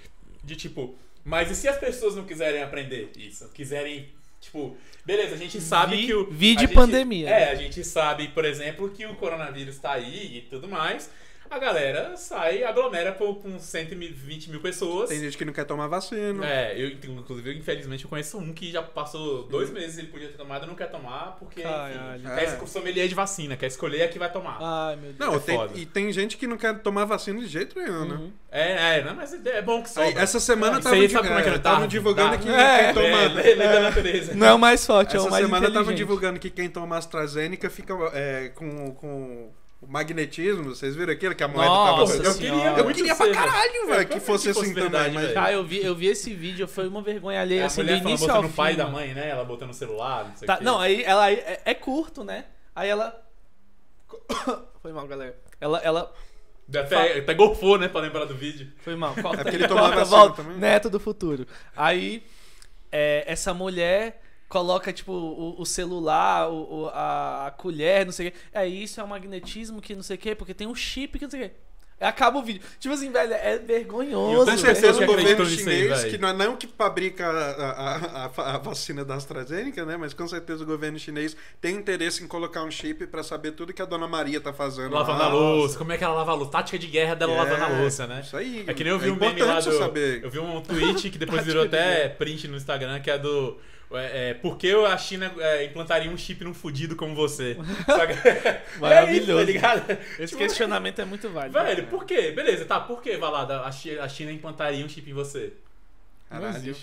Speaker 2: De tipo, mas e se as pessoas não quiserem aprender isso? Quiserem. Tipo, beleza, a gente sabe
Speaker 3: Vi-
Speaker 2: que o.
Speaker 3: vi de
Speaker 2: gente-
Speaker 3: pandemia.
Speaker 2: É, a gente sabe, por exemplo, que o coronavírus tá aí e tudo mais. A galera sai, aglomera com, com 120 mil pessoas.
Speaker 1: Tem gente que não quer tomar vacina.
Speaker 2: É, eu, inclusive, infelizmente, eu conheço um que já passou dois meses ele podia ter tomado e não quer tomar porque,
Speaker 3: Caralho.
Speaker 2: enfim,
Speaker 1: É.
Speaker 2: quer sommelier de vacina, quer escolher a que vai tomar.
Speaker 3: Ai, meu Deus.
Speaker 1: Não,
Speaker 2: É
Speaker 1: tem-
Speaker 2: foda.
Speaker 1: e tem gente que não quer tomar vacina de jeito nenhum, né?
Speaker 3: Uhum.
Speaker 2: É, é, não, mas é bom que sobra.
Speaker 1: Aí, essa semana tava,
Speaker 2: aí sabe como é que
Speaker 1: é,
Speaker 2: é?
Speaker 1: tavam
Speaker 2: Darwin,
Speaker 1: divulgando
Speaker 2: Darwin.
Speaker 1: que
Speaker 3: É,
Speaker 1: quem toma.
Speaker 2: É, da natureza.
Speaker 3: Não é o mais forte, é
Speaker 1: Essa
Speaker 3: o mais
Speaker 1: semana estavam
Speaker 3: inteligente.
Speaker 1: divulgando que quem toma AstraZeneca fica é, com, com o magnetismo. Vocês viram aquilo? Que a moeda
Speaker 3: Nossa
Speaker 1: tava.
Speaker 2: eu queria,
Speaker 1: Eu queria pra caralho,
Speaker 2: velho.
Speaker 1: que fosse assim também.
Speaker 2: verdade,
Speaker 1: Mas...
Speaker 2: velho.
Speaker 3: Ah, eu vi, eu vi esse vídeo, foi uma vergonha alheia,
Speaker 2: É, a
Speaker 3: assim, do início ao fim.
Speaker 2: o pai da mãe, né? Ela botando no celular, não sei
Speaker 3: Tá,
Speaker 2: o quê.
Speaker 3: não, aí ela é, é curto, né? Aí ela. (coughs) Foi mal, galera. Ela. ela
Speaker 2: Até, até golfou, né, pra lembrar do vídeo.
Speaker 3: foi mal. Corta,
Speaker 1: É porque ele tomava
Speaker 3: volta.
Speaker 1: também?
Speaker 3: Neto do futuro. Aí, é, essa mulher coloca, tipo, o, o celular, o, o- a, a colher, não sei o quê. É isso, é o magnetismo que não sei o quê, porque tem um chip que não sei o quê. Acaba o vídeo. Tipo assim, velho, é vergonhoso.
Speaker 2: Eu
Speaker 1: Com
Speaker 2: tenho
Speaker 1: certeza
Speaker 2: pessoas
Speaker 1: o
Speaker 2: que
Speaker 1: governo
Speaker 2: aí,
Speaker 1: chinês,
Speaker 2: velho.
Speaker 1: que não é não que fabrica a, a, a- a vacina da AstraZeneca, né? Mas com certeza o governo chinês tem interesse em colocar um chip pra saber tudo que a dona Maria tá fazendo.
Speaker 2: Lavando
Speaker 1: lá.
Speaker 2: a louça, como é que ela lava a louça? Tática de guerra dela
Speaker 1: É,
Speaker 2: lavando a louça, né?
Speaker 1: Isso aí.
Speaker 2: É que nem eu vi
Speaker 1: é
Speaker 2: um meme lá do. Eu vi um tweet que depois (laughs) virou até print no Instagram, que é do. É, é, por que a China é, implantaria um chip num fudido como você? (laughs) Sabe?
Speaker 3: Maravilhoso. (laughs)
Speaker 2: É isso, tá ligado?
Speaker 3: Esse
Speaker 2: Tipo,
Speaker 3: questionamento é muito válido.
Speaker 2: Velho, por quê? Beleza, tá, por que, Valada, a Chi- a China implantaria um chip em você?
Speaker 3: Não
Speaker 1: Caralho.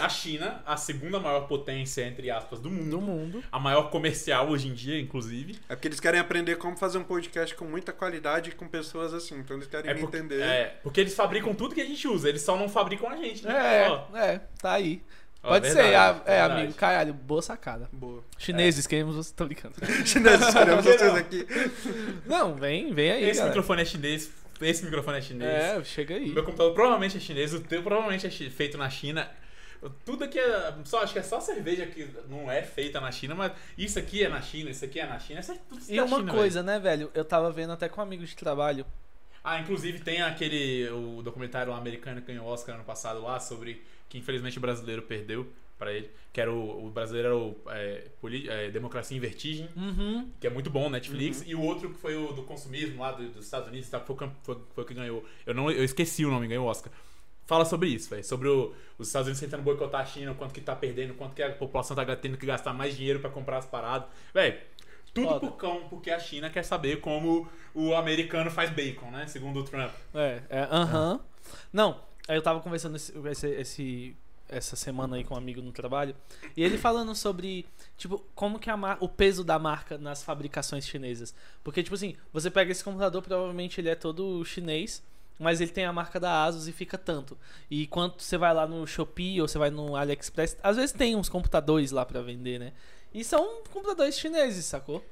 Speaker 2: a China, a segunda maior potência, entre aspas, do mundo.
Speaker 3: No mundo.
Speaker 2: A maior comercial hoje em dia, inclusive.
Speaker 1: É porque eles querem aprender como fazer um podcast com muita qualidade e com pessoas assim. Então eles querem
Speaker 2: É porque,
Speaker 1: entender.
Speaker 2: é, porque eles fabricam tudo que a gente usa, eles só não fabricam a gente, né?
Speaker 3: É,
Speaker 2: Ó,
Speaker 3: é, tá aí. Pode ser, ah, é,
Speaker 2: verdade.
Speaker 3: amigo. Caralho, boa sacada.
Speaker 1: Boa.
Speaker 3: Chineses, queremos você. Tô brincando. (laughs)
Speaker 1: Chineses, queremos (laughs)
Speaker 2: que
Speaker 1: vocês aqui.
Speaker 3: Não, vem, vem aí.
Speaker 2: Esse
Speaker 3: galera.
Speaker 2: microfone é chinês, esse microfone é chinês.
Speaker 3: É, chega aí.
Speaker 2: meu computador provavelmente é chinês, o teu provavelmente é feito na China. Tudo aqui é. Só, acho que é só cerveja que não é feita na China, mas isso aqui é na China, isso aqui é na China, isso é tudo
Speaker 3: E
Speaker 2: da
Speaker 3: uma
Speaker 2: China,
Speaker 3: coisa, né, velho? Eu tava vendo até com um amigo de trabalho.
Speaker 2: Ah, inclusive tem aquele o documentário americano que ganhou Oscar ano passado lá sobre que infelizmente o brasileiro perdeu pra ele, que era o, o brasileiro era o é, Poli- é, Democracia em Vertigem,
Speaker 3: Uhum.
Speaker 2: que é muito bom, Netflix, e o outro que foi o do consumismo lá do- dos Estados Unidos, que foi, foi, foi o que ganhou. Eu não eu esqueci o nome, ganhou o Oscar. Fala sobre isso, velho, sobre o- os Estados Unidos tentando boicotar a China, quanto que tá perdendo, quanto que a população tá tendo que gastar mais dinheiro pra comprar as paradas. Velho, tudo
Speaker 3: Foda.
Speaker 2: por cão, porque a China quer saber como o americano faz bacon, né? Segundo o Trump.
Speaker 3: É, é, aham. Não, aí eu tava conversando esse, esse- esse- essa semana aí com um amigo no trabalho, e ele falando sobre, tipo, como que a o peso da marca nas fabricações chinesas. Porque, tipo assim, você pega esse computador, provavelmente ele é todo chinês, mas ele tem a marca da Asus e fica tanto. E quando você vai lá no Shopee ou você vai no AliExpress, às vezes tem uns computadores lá pra vender, né? E são computadores chineses, sacou?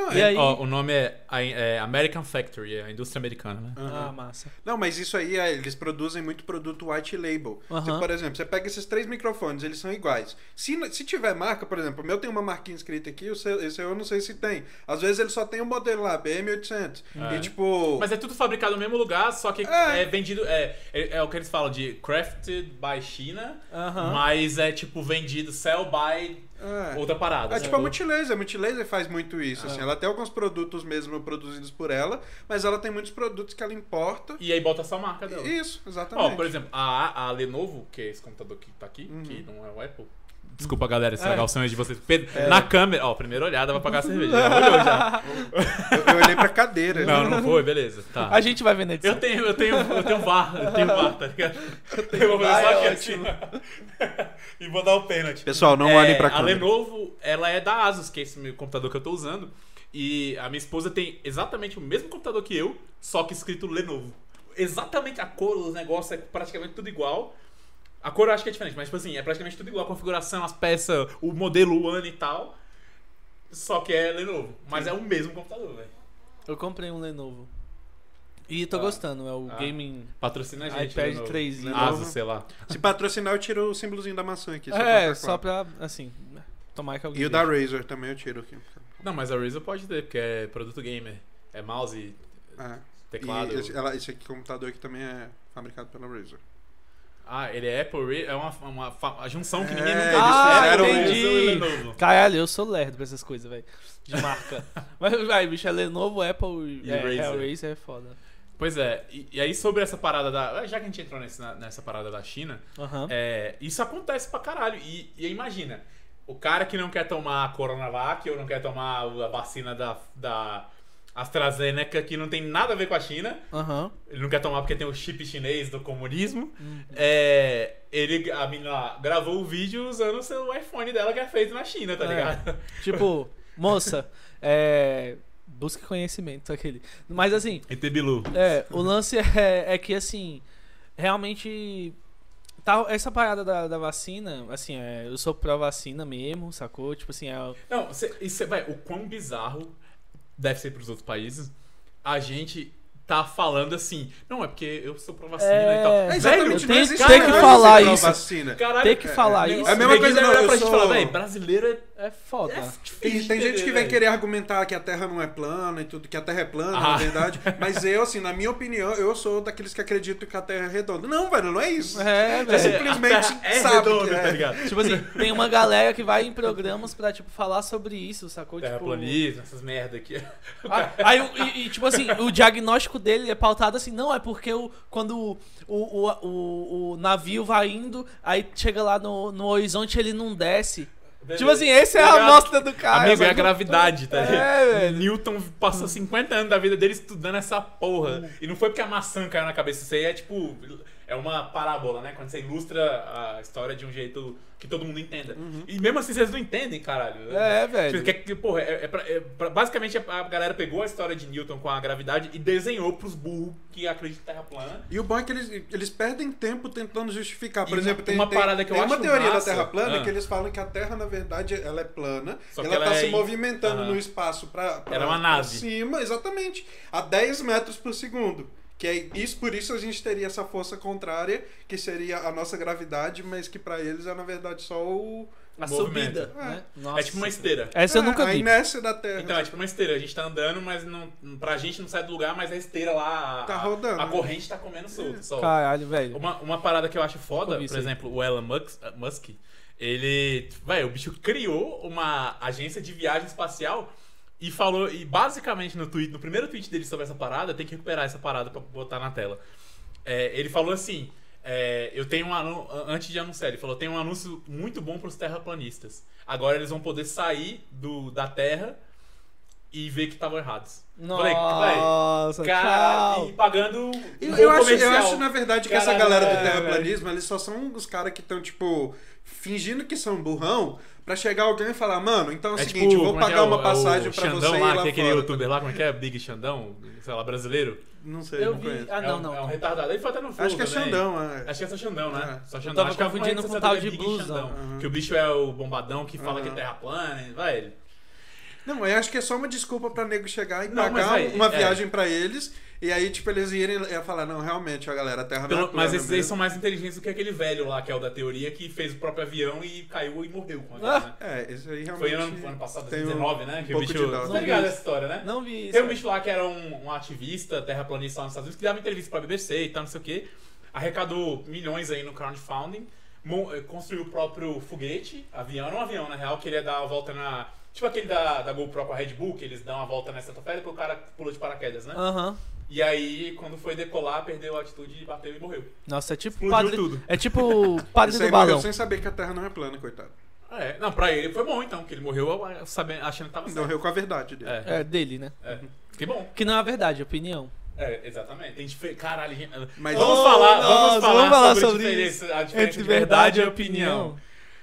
Speaker 1: Não,
Speaker 3: E
Speaker 1: é-
Speaker 3: aí...
Speaker 2: Ó, o nome é, a- é American Factory, é a indústria americana, né?
Speaker 1: Aham.
Speaker 3: Ah, massa.
Speaker 1: Não, mas isso aí, é, eles produzem muito produto white label.
Speaker 3: Aham.
Speaker 1: Você, por exemplo, você pega esses três microfones, eles são iguais. Se, se tiver marca, por exemplo, o meu tem uma marquinha escrita aqui, o seu, esse eu não sei se tem. Às vezes ele só tem um modelo lá, BM800.
Speaker 2: É.
Speaker 1: E tipo...
Speaker 2: Mas é tudo fabricado no mesmo lugar, só que
Speaker 1: É.
Speaker 2: é, vendido. É, é, é o que eles falam de crafted by China,
Speaker 3: Aham.
Speaker 2: mas é tipo vendido sell by
Speaker 1: é.
Speaker 2: outra parada.
Speaker 1: É tipo a? Multilaser, a Multilaser faz muito isso,
Speaker 3: É.
Speaker 1: assim, ela tem alguns produtos mesmo produzidos por ela, mas ela tem muitos produtos que ela importa.
Speaker 2: E aí bota essa marca dela.
Speaker 1: Isso,
Speaker 2: Ó,
Speaker 1: exatamente.
Speaker 2: por exemplo, a, a Lenovo, que é esse computador que tá aqui,
Speaker 1: Uhum.
Speaker 2: que não é o Apple, Desculpa, galera, estragar
Speaker 3: É.
Speaker 2: o sonho de vocês. Pedro, Na câmera, ó, primeira olhada vai pagar a cerveja. (laughs) Já olhou já.
Speaker 1: Eu, eu olhei pra cadeira.
Speaker 2: Não, não foi, beleza. Tá.
Speaker 3: A gente vai edição.
Speaker 2: Eu tenho, eu tenho, eu tenho VAR, eu tenho VAR, tá ligado? Eu, vou fazer só
Speaker 3: é
Speaker 2: aqui assim. (laughs) e vou dar o pênalti.
Speaker 1: Pessoal, não
Speaker 2: É,
Speaker 1: olhem pra
Speaker 2: A
Speaker 1: câmera.
Speaker 2: Lenovo, ela é da Asus, que é esse meu computador que eu tô usando. E a minha esposa tem exatamente o mesmo computador que eu, só que escrito Lenovo. Exatamente a cor, os negócios, é praticamente tudo igual. A cor eu acho que é diferente, mas tipo assim, é praticamente tudo igual. A configuração, as peças, o modelo, o ano e tal. Só que é Lenovo. Mas é o mesmo computador, velho.
Speaker 3: Eu comprei um Lenovo. E tô
Speaker 2: Ah.
Speaker 3: gostando, é o
Speaker 2: Ah.
Speaker 3: gaming.
Speaker 2: Patrocina a gente.
Speaker 3: iPad
Speaker 2: Lenovo.
Speaker 3: 3,
Speaker 2: Asus, sei lá.
Speaker 1: Se patrocinar, eu tiro o símbolozinho da maçã aqui. pra
Speaker 3: É,
Speaker 1: ficar
Speaker 3: só pra, assim, tomar que alguém.
Speaker 1: E o da. Razer também eu tiro aqui.
Speaker 2: Não, mas a Razer pode ter, porque é produto gamer. É mouse,
Speaker 1: É.
Speaker 2: teclado.
Speaker 1: E esse, ela- esse aqui, computador aqui também é fabricado pela Razer.
Speaker 2: Ah, ele é Apple Re- é uma, uma, fa- a junção que ninguém
Speaker 1: É,
Speaker 2: nunca
Speaker 3: Ah,
Speaker 1: fizeram
Speaker 3: entendi.
Speaker 2: Lenovo.
Speaker 3: Caralho, eu sou lerdo pra essas coisas, velho. De marca. (laughs) Mas, vai, bicho, é Lenovo, Apple
Speaker 2: E
Speaker 3: é,
Speaker 2: Razer.
Speaker 3: é, Razer é foda.
Speaker 2: Pois é, e, e aí sobre essa parada da. Já que a gente entrou nesse- na- nessa parada da China,
Speaker 3: Aham.
Speaker 2: é, isso acontece pra caralho. E, e imagina, o cara que não quer tomar a Coronavac ou não quer tomar a vacina da, da AstraZeneca, que não tem nada a ver com a China,
Speaker 3: Aham.
Speaker 2: ele não quer tomar porque tem o chip chinês do comunismo.
Speaker 3: Uhum.
Speaker 2: É, ele, a menina lá gravou o vídeo usando o seu iPhone dela que é feito na China, tá
Speaker 3: É.
Speaker 2: ligado? (laughs)
Speaker 3: Tipo, moça, é. Busque conhecimento, aquele. Mas assim,
Speaker 2: ET Bilu.
Speaker 3: É, o lance é, é que, assim, realmente. Tá, essa parada da, da vacina, assim, é, eu sou pró-vacina mesmo, sacou? Tipo assim, é.
Speaker 2: Não, cê, e cê, vai, o quão bizarro deve ser pros outros países. A gente tá falando assim. Não, é porque eu sou pró-vacina
Speaker 3: É.
Speaker 2: e tal.
Speaker 3: É,
Speaker 2: Velho,
Speaker 1: exatamente,
Speaker 3: tem-
Speaker 1: existe
Speaker 3: tem
Speaker 1: nada
Speaker 3: que falar
Speaker 1: pra
Speaker 3: isso.
Speaker 1: Vacina.
Speaker 2: Caralho,
Speaker 3: Tem que falar
Speaker 2: é,
Speaker 3: isso.
Speaker 1: É a mesma coisa, não, eu
Speaker 2: pra gente
Speaker 1: sou-
Speaker 2: falar, velho, brasileiro é,
Speaker 3: É foda.
Speaker 2: é
Speaker 1: E
Speaker 2: difícil
Speaker 1: tem
Speaker 2: de
Speaker 1: gente que
Speaker 2: velho.
Speaker 1: querer argumentar que a Terra não é plana e tudo, que a Terra é plana,
Speaker 2: Ah.
Speaker 1: na verdade. Mas eu, assim, na minha opinião, eu sou daqueles que acreditam que a Terra é redonda. Não, velho, não é isso.
Speaker 3: É,
Speaker 1: É
Speaker 3: velho.
Speaker 1: simplesmente
Speaker 2: é
Speaker 1: sabe
Speaker 2: redonda,
Speaker 1: que é.
Speaker 2: tá ligado?
Speaker 3: Tipo assim, tem uma galera que vai em programas pra, tipo, falar sobre isso, sacou? Tipo,
Speaker 2: Terraplanismo, essas merda aqui.
Speaker 3: Ah, Aí, e, e, tipo assim, o diagnóstico dele é pautado assim, não, é porque o, quando o, o, o, o navio vai indo, aí chega lá no, no horizonte ele não desce. Tipo assim, essa é a amostra do cara.
Speaker 2: Amigo, é a gravidade, tá
Speaker 3: É,
Speaker 2: ligado?
Speaker 3: velho.
Speaker 2: Newton passou 50 anos da vida dele estudando essa porra. E não foi porque a maçã caiu na cabeça. Isso aí é tipo. É uma parábola, né? Quando você ilustra a história de um jeito que todo mundo entenda. E mesmo assim vocês não entendem, caralho.
Speaker 3: É, velho.
Speaker 2: Que, que, porra, é, é pra- é pra- basicamente a galera pegou a história de Newton com a gravidade e desenhou pros burros que acreditam em terra plana.
Speaker 1: E o bom é que eles, eles perdem tempo tentando justificar. Por
Speaker 2: E
Speaker 1: exemplo,
Speaker 2: uma-
Speaker 1: tem,
Speaker 2: uma
Speaker 1: tem-
Speaker 2: parada que eu
Speaker 1: tem uma
Speaker 2: acho
Speaker 1: teoria
Speaker 2: massa.
Speaker 1: da Terra plana
Speaker 2: Ah.
Speaker 1: que eles falam que a Terra, na verdade, ela é plana.
Speaker 2: Só
Speaker 1: ela
Speaker 2: ela
Speaker 1: tá
Speaker 2: é
Speaker 1: se movimentando
Speaker 2: Aham.
Speaker 1: no espaço pra, pra,
Speaker 2: Era uma
Speaker 1: pra
Speaker 2: nave.
Speaker 1: cima, exatamente. A 10 metros por segundo. Que é isso, por isso a gente teria essa força contrária, que seria a nossa gravidade, mas que pra eles é, na verdade, só o.
Speaker 3: A
Speaker 2: movimento.
Speaker 3: subida,
Speaker 1: É.
Speaker 3: né? Nossa.
Speaker 2: É tipo uma esteira.
Speaker 3: Essa eu
Speaker 1: É,
Speaker 3: nunca
Speaker 1: a
Speaker 3: vi.
Speaker 1: inércia da Terra.
Speaker 2: Então, é tipo uma esteira. A gente tá andando, mas não, pra gente não sai do lugar, mas a esteira lá. a-
Speaker 1: Tá rodando.
Speaker 2: A corrente tá comendo solto. Só.
Speaker 3: Caralho, velho.
Speaker 2: Uma, uma parada que eu acho foda, por
Speaker 3: aí.
Speaker 2: exemplo, o Elon Musk, Musk ele. Vai, o bicho criou uma agência de viagem espacial e falou. E basicamente no tweet, no primeiro tweet dele sobre essa parada, tem que recuperar essa parada pra botar na tela. É, ele falou assim. é, eu tenho um antes de anunciar, ele falou: tem um anúncio muito bom pros terraplanistas. Agora eles vão poder sair do, da Terra e ver que estavam errados. Falei,
Speaker 3: Nossa,
Speaker 2: Cara, e pagando.
Speaker 1: Eu,
Speaker 2: um
Speaker 1: eu acho, eu acho, na verdade, que essa galera do
Speaker 2: é,
Speaker 1: terraplanismo, eles só são os caras que estão, tipo, fingindo que são burrão pra chegar alguém e falar, mano, então é o
Speaker 2: É
Speaker 1: seguinte,
Speaker 2: tipo,
Speaker 1: vou
Speaker 2: é
Speaker 1: pagar
Speaker 2: é?
Speaker 1: uma
Speaker 2: O-
Speaker 1: passagem
Speaker 2: o
Speaker 1: pra
Speaker 2: Xandão
Speaker 1: você ir
Speaker 2: lá,
Speaker 1: lá
Speaker 2: que é aquele
Speaker 1: fora.
Speaker 2: youtuber lá, como é que é? Big Xandão, sei lá, brasileiro.
Speaker 1: Não sei,
Speaker 3: Eu
Speaker 1: não
Speaker 3: vi.
Speaker 1: conheço.
Speaker 3: Ah,
Speaker 2: é
Speaker 3: não,
Speaker 2: um,
Speaker 3: não.
Speaker 2: É um retardado. Ele foi até no Flow
Speaker 1: Acho que é
Speaker 2: também.
Speaker 1: Xandão, é.
Speaker 2: Acho que é só Xandão, né? Só Xandão.
Speaker 3: tava
Speaker 2: Acho
Speaker 3: confundindo com tal
Speaker 2: dele é
Speaker 3: de blusão.
Speaker 1: Uhum.
Speaker 2: Que o bicho é o bombadão que fala
Speaker 1: Uhum.
Speaker 2: que é terra plana, vai ele.
Speaker 1: Não, eu acho que é só uma desculpa pra nego chegar e
Speaker 2: Não,
Speaker 1: pagar
Speaker 2: véi,
Speaker 1: uma
Speaker 2: é.
Speaker 1: viagem pra eles, e aí, tipo, eles irem e falar, não, realmente, ó, galera, a Terra não é plana
Speaker 2: mas esses aí são mais inteligentes do que aquele velho lá, que é o da teoria, que fez o próprio avião e caiu e morreu com a
Speaker 3: Ah.
Speaker 2: né?
Speaker 1: É, esse aí
Speaker 2: Foi
Speaker 1: realmente...
Speaker 2: ano, ano passado,
Speaker 1: tem um-
Speaker 2: 2019, né?
Speaker 1: um
Speaker 2: Que o
Speaker 1: pouco
Speaker 2: bicho. Você tá ligado essa história, né?
Speaker 3: Não vi isso.
Speaker 2: Tem um bicho lá que era um, um ativista terraplanista lá nos Estados Unidos que dava entrevista pra BBC e tal, não sei o quê. Arrecadou milhões aí no crowdfunding, eh, construiu o próprio foguete, avião, não um avião, na real, queria dar a volta na. Tipo aquele da, da GoPro com a Red Bull, que eles dão a volta na estratosfera e o cara pulou de paraquedas, né?
Speaker 3: Aham.
Speaker 2: E aí, quando foi decolar, perdeu a atitude, bateu e morreu.
Speaker 3: Nossa, é tipo
Speaker 2: Explodiu
Speaker 3: padre.
Speaker 2: tudo.
Speaker 3: É tipo (laughs) padre do
Speaker 1: aí morreu
Speaker 3: balão.
Speaker 1: sem saber que a Terra não é plana, coitado.
Speaker 2: É, não, pra ele foi bom então, porque ele morreu ah, sabendo, achando que tava certo.
Speaker 1: Morreu com a verdade dele.
Speaker 2: É,
Speaker 3: É, dele, né?
Speaker 2: é. Que bom.
Speaker 3: Que não é a verdade, é opinião.
Speaker 2: É, exatamente. Tem difer... Caralho, gente...
Speaker 1: Mas-
Speaker 2: vamos,
Speaker 3: Oh,
Speaker 2: falar,
Speaker 3: nossa,
Speaker 2: vamos falar,
Speaker 3: vamos falar
Speaker 2: sobre,
Speaker 3: sobre
Speaker 2: a diferença, a diferença
Speaker 3: Entre
Speaker 2: de verdade e opinião.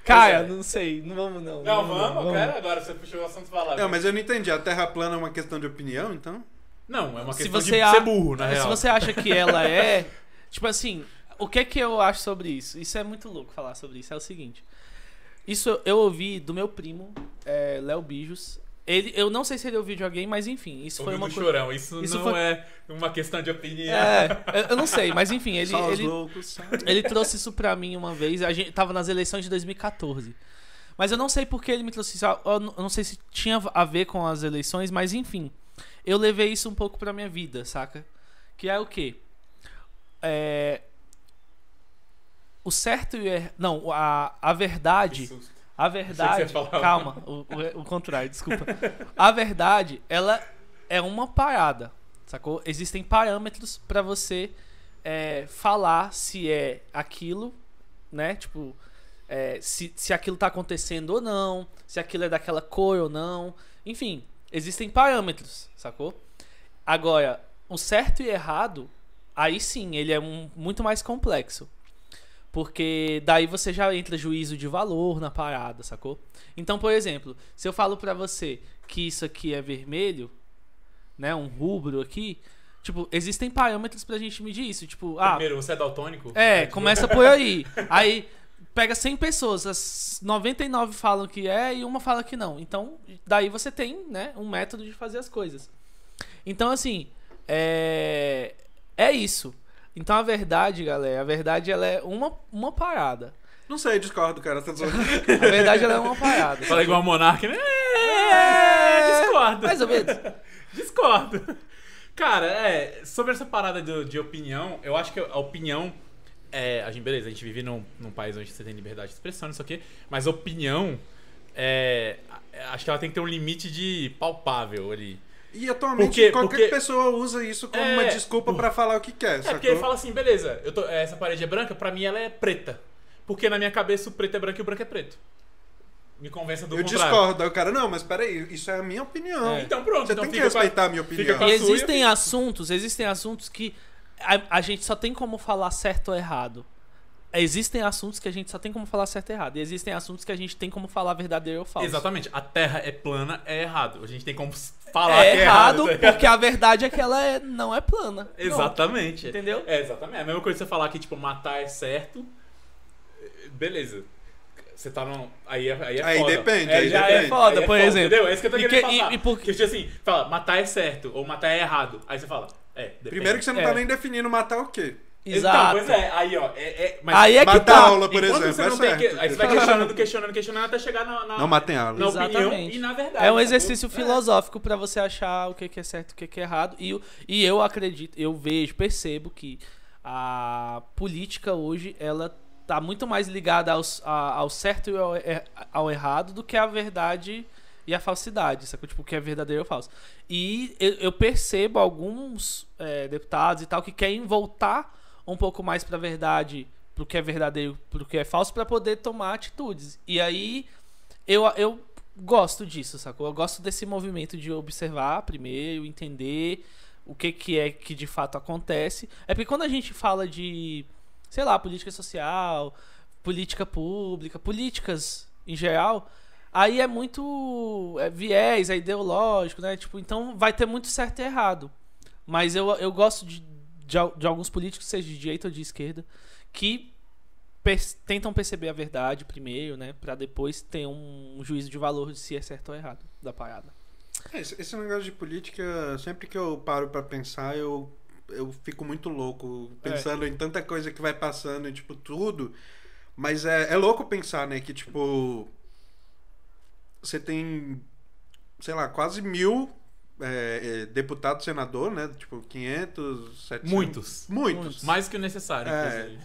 Speaker 3: Cara,
Speaker 2: Pois é.
Speaker 3: não sei, não vamos não.
Speaker 2: Não, vamos, eu quero agora, você puxou o assunto falar.
Speaker 1: Não, mas eu não entendi. A Terra plana é uma questão de opinião, então?
Speaker 2: Não, é uma
Speaker 3: Se
Speaker 2: questão
Speaker 3: você
Speaker 2: de
Speaker 3: a-
Speaker 2: ser burro, na
Speaker 3: Se
Speaker 2: real.
Speaker 3: você acha que ela é. (laughs) Tipo assim, o que é que eu acho sobre isso? Isso é muito louco falar sobre isso. É o seguinte. Isso eu ouvi do meu primo, é, Léo Bijos. Ele, eu não sei se ele ouviu de alguém, mas enfim, isso foi
Speaker 2: Ouviu
Speaker 3: uma
Speaker 2: do
Speaker 3: coisa.
Speaker 2: chorão, isso,
Speaker 3: isso
Speaker 2: não
Speaker 3: foi-
Speaker 2: é uma questão de opinião.
Speaker 3: É, eu- não sei, mas enfim, (laughs) ele, ele,
Speaker 1: loucos
Speaker 3: ele trouxe isso pra mim uma vez. A gente tava nas eleições de 2014. Mas eu não sei por que ele me trouxe isso. Eu não sei se tinha a ver com as eleições, mas enfim. Eu levei isso um pouco pra minha vida, saca? Que é o quê? É. O certo e o er... Não, a, a verdade. A verdade. Calma, o, o, o contrário, desculpa. A verdade, ela é uma parada, sacou? Existem parâmetros pra você é, falar se é aquilo, né? Tipo, é, se, se aquilo tá acontecendo ou não, se aquilo é daquela cor ou não. Enfim, existem parâmetros, sacou? Agora, o certo e errado, aí sim, ele é um, muito mais complexo. Porque daí você já entra juízo de valor na parada, sacou? Então, por exemplo, se eu falo pra você que isso aqui é vermelho, né, um rubro aqui, tipo, existem parâmetros pra gente medir isso, tipo, ah,
Speaker 2: Primeiro, você é daltônico?
Speaker 3: é, começa por aí. (laughs) Aí pega 100 pessoas, as 99 falam que é e uma fala que não. Então, daí você tem, né, um método de fazer as coisas. Então, assim, é é isso. Então, a verdade, galera, a verdade ela é uma, uma parada.
Speaker 1: Não sei, discordo, cara. Tá. (laughs)
Speaker 3: A verdade ela é uma parada.
Speaker 2: Fala igual o Monark, né? É, discordo.
Speaker 3: Mais ou menos. (laughs)
Speaker 2: Discordo. Cara, é, sobre essa parada de, de opinião, eu acho que a opinião. É, a gente, beleza, a gente vive num, num país onde você tem liberdade de expressão, não sei o quê, mas opinião. É, acho que ela tem que ter um limite de palpável ali.
Speaker 1: E atualmente
Speaker 2: Porque-
Speaker 1: qualquer
Speaker 2: porque-
Speaker 1: pessoa usa isso como
Speaker 2: É,
Speaker 1: uma desculpa pra falar o que quer,
Speaker 2: É
Speaker 1: sacou?
Speaker 2: porque ele fala assim, beleza, eu tô, essa parede é branca, pra mim ela é preta. Porque na minha cabeça o preto é branco e o branco é preto. Me convença do
Speaker 1: Eu
Speaker 2: contrário.
Speaker 1: discordo. Aí o cara, não, mas peraí, isso é a minha opinião.
Speaker 3: É.
Speaker 2: Então pronto,
Speaker 1: Você
Speaker 2: então
Speaker 1: tem que
Speaker 2: com a-
Speaker 1: respeitar a minha opinião.
Speaker 3: E existem
Speaker 2: eu-
Speaker 3: assuntos, existem assuntos que a, a gente só tem como falar certo ou errado. Existem assuntos que a gente só tem como falar certo ou errado. E existem assuntos que a gente tem como falar verdadeiro ou falso.
Speaker 2: Exatamente, a terra é plana, é errado. A gente tem como falar
Speaker 3: É
Speaker 2: que é
Speaker 3: errado,
Speaker 2: errado. tá
Speaker 3: porque a verdade é que ela é, não é plana.
Speaker 2: Exatamente.
Speaker 3: Entendeu?
Speaker 2: É, exatamente. É a mesma coisa que você falar que, tipo, matar é certo. Beleza. Você tá no. Aí é, aí é
Speaker 1: Aí
Speaker 2: foda.
Speaker 1: depende,
Speaker 2: É,
Speaker 1: aí
Speaker 2: já
Speaker 1: depende.
Speaker 2: É
Speaker 3: Foda,
Speaker 2: aí é
Speaker 3: por exemplo.
Speaker 2: Entendeu? É isso que eu tô
Speaker 3: E
Speaker 2: querendo
Speaker 3: que-
Speaker 2: falar.
Speaker 3: e- e por-
Speaker 2: Porque, tipo assim, fala, matar é certo ou matar é errado. Aí você fala, é, depende.
Speaker 1: Primeiro que você não
Speaker 3: É.
Speaker 1: tá nem definindo matar o quê.
Speaker 3: Exato.
Speaker 2: Então, pois é, aí, ó. É, é, mas
Speaker 3: Aí é que
Speaker 1: Matar
Speaker 3: tá.
Speaker 1: aula, por
Speaker 2: enquanto
Speaker 1: exemplo,
Speaker 2: você
Speaker 1: é
Speaker 2: não tem
Speaker 1: certo.
Speaker 2: que- Aí você vai (laughs) questionando, questionando, questionando até chegar na, na,
Speaker 1: Não matem aula.
Speaker 2: na opinião
Speaker 3: Exatamente.
Speaker 2: e na verdade.
Speaker 3: É um
Speaker 2: sacou?
Speaker 3: exercício
Speaker 2: É.
Speaker 3: filosófico pra você achar o que que é certo e o que que é errado. E, o- e eu acredito, eu vejo, percebo que a política hoje, ela tá muito mais ligada aos, a- ao certo e ao, er- ao errado do que a verdade e a falsidade, sacou? Tipo, o que é verdadeiro ou falso. E eu, eu percebo alguns é, deputados e tal que querem voltar um pouco mais pra verdade, pro que é verdadeiro, pro que é falso, pra poder tomar atitudes. E aí eu, eu gosto disso, sacou? Eu gosto desse movimento de observar primeiro, entender o que, que é que de fato acontece. É porque quando a gente fala de, sei lá, política social, política pública, políticas em geral, aí é muito é viés, é ideológico, né? Tipo, então vai ter muito certo e errado. Mas eu, eu gosto de, de, de alguns políticos, seja de direita ou de esquerda, que per- tentam perceber a verdade primeiro, né? Pra depois ter um, juízo de valor de se é certo ou errado da parada.
Speaker 1: É, Esse, negócio de política, sempre que eu paro pra pensar, eu, eu fico muito louco pensando em tanta coisa que vai passando, e, tipo, tudo. Mas é, é louco pensar, né, que, tipo, você tem, sei lá, quase mil é, é, deputados, senador, né? Tipo, 500, 700...
Speaker 2: Muitos.
Speaker 1: Muitos.
Speaker 2: Mais que o necessário,
Speaker 1: É.